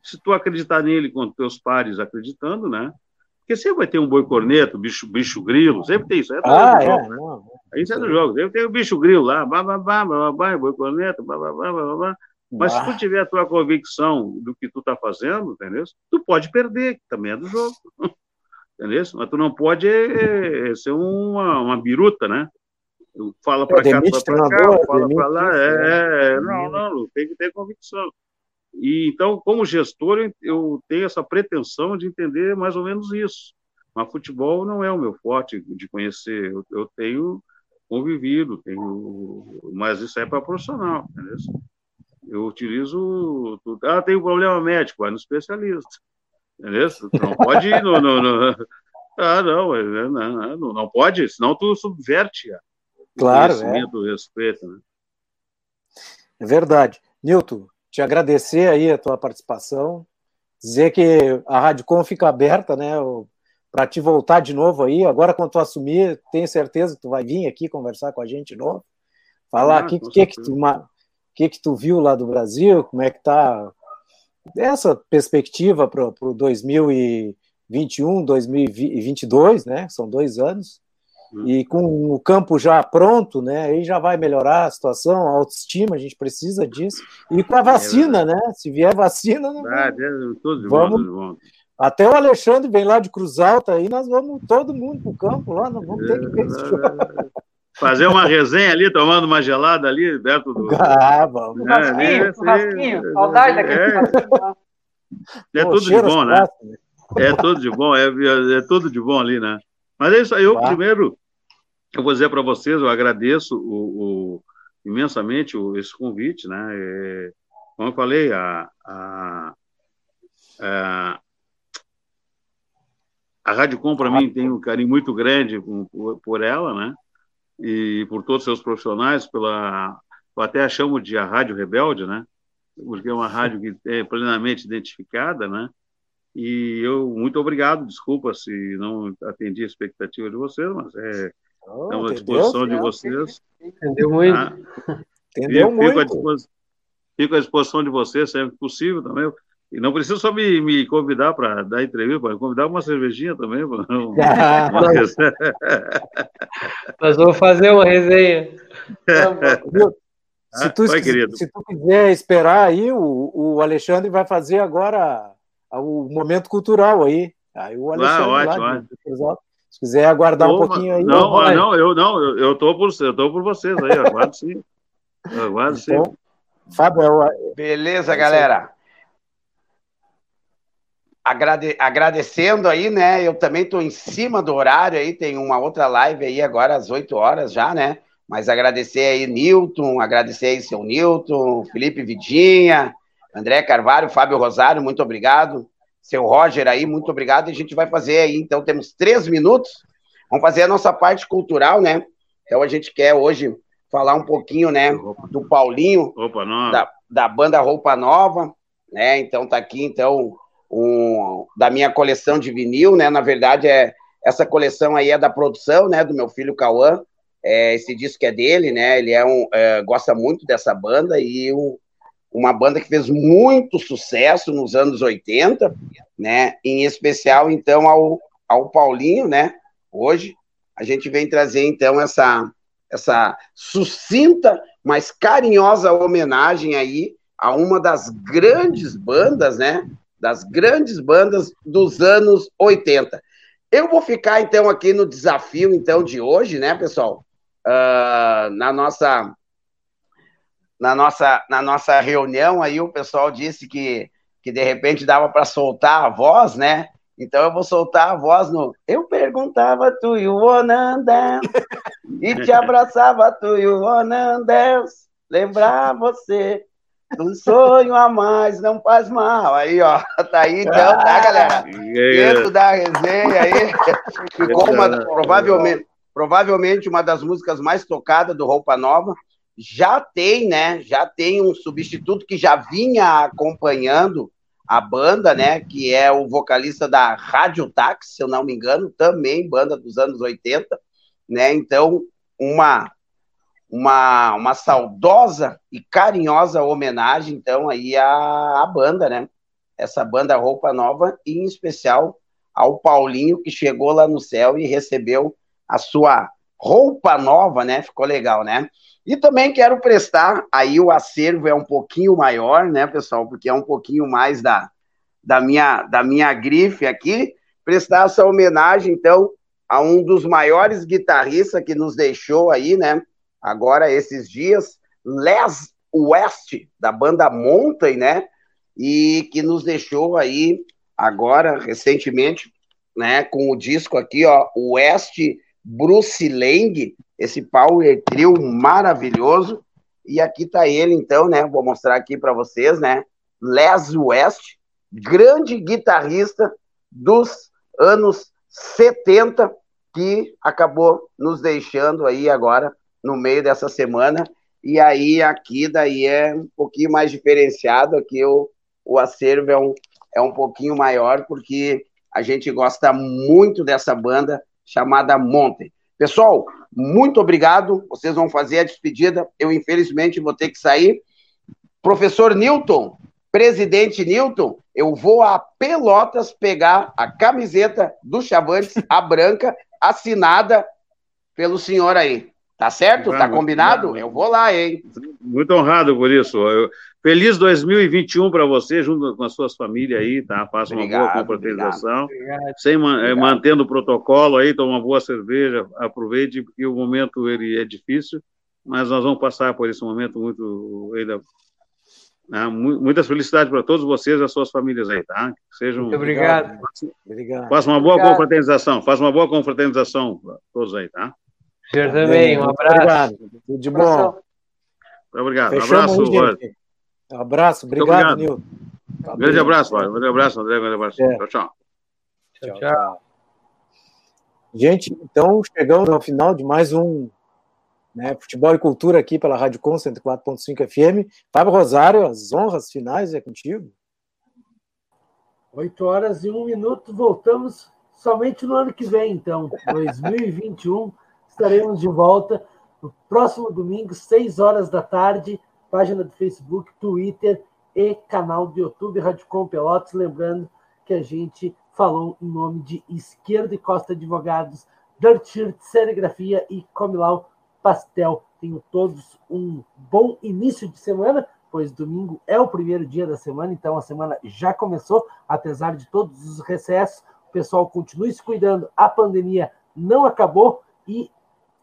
Se tu acreditar nele com teus pares acreditando, né? Porque sempre vai ter um boi corneto, bicho, bicho grilo, sempre tem isso. É ah, é, jogo, né? Isso é do jogo. Sempre tem o bicho grilo lá, bababá, bababá, boi corneto, bababá, bababá. Mas se tu tiver a tua convicção do que tu tá fazendo, entendeu? Tu pode perder, que também é do jogo. [laughs] entendeu? Mas tu não pode é, ser uma, uma biruta, né? Fala para cá, fala para cá, fala para lá. É, é, não, não, tem que ter convicção. E então, como gestor, eu tenho essa pretensão de entender mais ou menos isso. Mas futebol não é o meu forte de conhecer. Eu, eu tenho convivido, tenho, mas isso é para profissional, entendeu? Eu utilizo. Ah, tem um problema médico, vai no especialista, entendeu? Não pode ir no, no, no... [laughs] Ah, não, não, não, não pode, senão tu subverte claro, o conhecimento, é. o respeito. Né? É verdade. Nilton, te agradecer aí a tua participação, dizer que a Rádio Com fica aberta, né, para te voltar de novo aí. Agora, quando tu assumir, tenho certeza que tu vai vir aqui conversar com a gente de novo, falar o ah, que, que, que, tu, que, que tu viu lá do Brasil, como é que tá essa perspectiva para o 2021, 2022, né? São dois anos. Uhum. E com o campo já pronto, né? Aí já vai melhorar a situação, a autoestima, a gente precisa disso. E com a é vacina, é, né? Se vier vacina, não ah, vamos. vamos... Até o Alexandre vem lá de Cruz Alta aí, nós vamos todo mundo para o campo lá, nós vamos ter que ver esse jogo. Fazer uma resenha ali, tomando uma gelada ali, perto do. Ah, vamos. É, é, churrasquinho, saudade daquele é. É, tudo de bom, né? né? É tudo de bom, é, é, tudo de bom ali, né? Mas é isso aí, eu primeiro eu vou dizer para vocês, eu agradeço o, o, imensamente o, esse convite, né? É, como eu falei, a, a, a, a Rádio Com, para mim, tem um carinho muito grande por, por, ela, né? E por todos os seus profissionais, pela, eu até a chamo de a Rádio Rebelde, né? Porque é uma rádio que é plenamente identificada, né? E eu, muito obrigado, desculpa se não atendi a expectativa de vocês, mas é, oh, estamos à disposição de vocês. Entendeu muito. Tá? Entendeu fico, muito. À, fico à disposição de vocês sempre possível também. E não precisa só me, me convidar para dar entrevista, pode convidar uma cervejinha também. [laughs] Não, ah, Nós vamos fazer uma resenha. [laughs] se, tu, Vai, se, se, tu quiser esperar aí, o, o Alexandre vai fazer agora o momento cultural aí. Aí o Alexandre ah, ótimo, lá, ótimo. Se quiser aguardar um pouquinho aí. Não, ah, não, eu não, eu, eu tô por, eu tô por vocês aí, aguardo sim. Aguardo então, sim. Fábio, Beleza, galera. Agrade, agradecendo aí, né? Eu também estou em cima do horário aí, tem uma outra live aí agora às 8 horas já, né? Mas agradecer aí Newton, agradecer aí seu Newton, Felipe Vidinha, André Carvalho, Fábio Rosário, muito obrigado. Seu Roger aí, muito obrigado. E a gente vai fazer aí, então, temos três minutos. Vamos fazer a nossa parte cultural, né? Então a gente quer hoje falar um pouquinho, né, do Paulinho, da, da banda Roupa Nova, né? Então tá aqui, então, um, da minha coleção de vinil, né? Na verdade, é essa coleção aí é da produção, né? Do meu filho Cauã. É, esse disco é dele, né? Ele é um, é, gosta muito dessa banda e um, uma banda que fez muito sucesso nos anos 80, né? Em especial, então, ao, ao Paulinho, né? Hoje a gente vem trazer então essa essa sucinta, mas carinhosa homenagem aí a uma das grandes bandas, né? das grandes bandas dos anos 80. Eu vou ficar, então, aqui no desafio, então, de hoje, né, pessoal? Uh, na nossa na nossa na nossa reunião aí o pessoal disse que que de repente dava para soltar a voz, né? Então eu vou soltar a voz no Eu perguntava tu e o Onandel e te [laughs] abraçava tu e o Onandel lembrar você um sonho a mais não faz mal. Aí, ó, [laughs] tá aí então, tá, galera? Dentro da resenha aí, [laughs] ficou uma, provavelmente, provavelmente uma das músicas mais tocadas do Roupa Nova. Já tem, né? Já tem um substituto que já vinha acompanhando a banda, né? Que é o vocalista da Rádio Táxi, se eu não me engano, também banda dos anos 80, né? Então, uma uma, uma saudosa e carinhosa homenagem, então, aí à, banda, né? Essa banda Roupa Nova, e em especial ao Paulinho, que chegou lá no céu e recebeu a sua roupa nova, né? Ficou legal, né? E também quero prestar, aí o acervo é um pouquinho maior, né, pessoal? Porque é um pouquinho mais da, da, minha, da minha grife aqui, prestar essa homenagem, então, a um dos maiores guitarristas que nos deixou aí, né? agora esses dias, Les West, da banda Mountain, né? E que nos deixou aí agora, recentemente, né, com o disco aqui, ó, West Bruce Lang, esse power trio maravilhoso. E aqui tá ele, então, né? Vou mostrar aqui para vocês, né? Les West, grande guitarrista dos anos 70, que acabou nos deixando aí agora no meio dessa semana. E aí aqui daí é um pouquinho mais diferenciado, aqui o, o acervo é um, é um pouquinho maior, porque a gente gosta muito dessa banda chamada Monte. Pessoal, muito obrigado. Vocês vão fazer a despedida. Eu, infelizmente, vou ter que sair. Professor Newton, presidente Newton, eu vou a Pelotas pegar a camiseta do Chavantes, a branca, assinada pelo senhor aí. Tá certo? Tá combinado? Eu vou lá, hein? Muito honrado por isso. Eu... Feliz 2021 para você, junto com as suas famílias aí, tá? Faça uma boa confraternização. Sem, eh, mantendo o protocolo aí, toma uma boa cerveja, aproveite, porque o momento ele é difícil, mas nós vamos passar por esse momento muito. Ainda, né? Muitas felicidades para todos vocês e as suas famílias aí, tá? Sejam. Muito obrigado. Faça uma boa obrigado. confraternização. Faça uma boa confraternização para todos aí, tá? senhor também, um abraço. Obrigado. Tudo de bom. Obrigado. Fechamos abraço, Um abraço, obrigado, obrigado. Nilton. Um grande abraço, Um grande abraço, André. Um grande abraço. É. Tchau, tchau. Tchau, tchau. Gente, então chegamos ao final de mais um né, Futebol e Cultura aqui pela Rádio Com 104.5 FM. Fábio Rosário, as honras finais é contigo. 8 horas e 1 minuto, voltamos somente no ano que vem, então, [laughs] 2021. estaremos de volta no próximo domingo, 6 horas da tarde, página do Facebook, Twitter e canal do YouTube Radicom Pelotas. Lembrando que a gente falou em nome de Esquerda e Costa Advogados, Dirt Shirt, Serigrafia e Comilau Pastel. Tenham todos um bom início de semana, pois domingo é o primeiro dia da semana, então a semana já começou, apesar de todos os recessos. O pessoal continue se cuidando, a pandemia não acabou e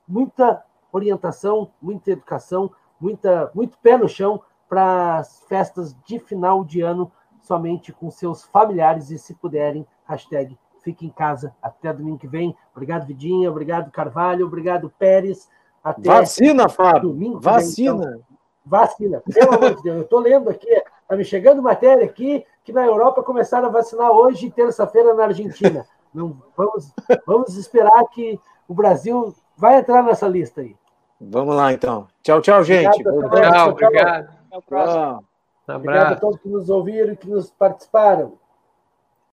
muita orientação, muita educação, muita, muito pé no chão para as festas de final de ano somente com seus familiares e, se puderem, hashtag fique em casa até domingo que vem. Obrigado, Vidinha. Obrigado, Carvalho. Obrigado, Pérez. Até Vacina, Fábio. Domingo Vacina. Vem, então. Vacina. Pelo amor de Deus. Eu estou lendo aqui, está me chegando matéria aqui que na Europa começaram a vacinar hoje e terça-feira na Argentina. Não, vamos, vamos esperar que o Brasil vai entrar nessa lista aí. Vamos lá, então. Tchau, tchau, gente. Obrigado, tchau, obrigado. Até a próxima. Obrigado a todos que nos ouviram e que nos participaram.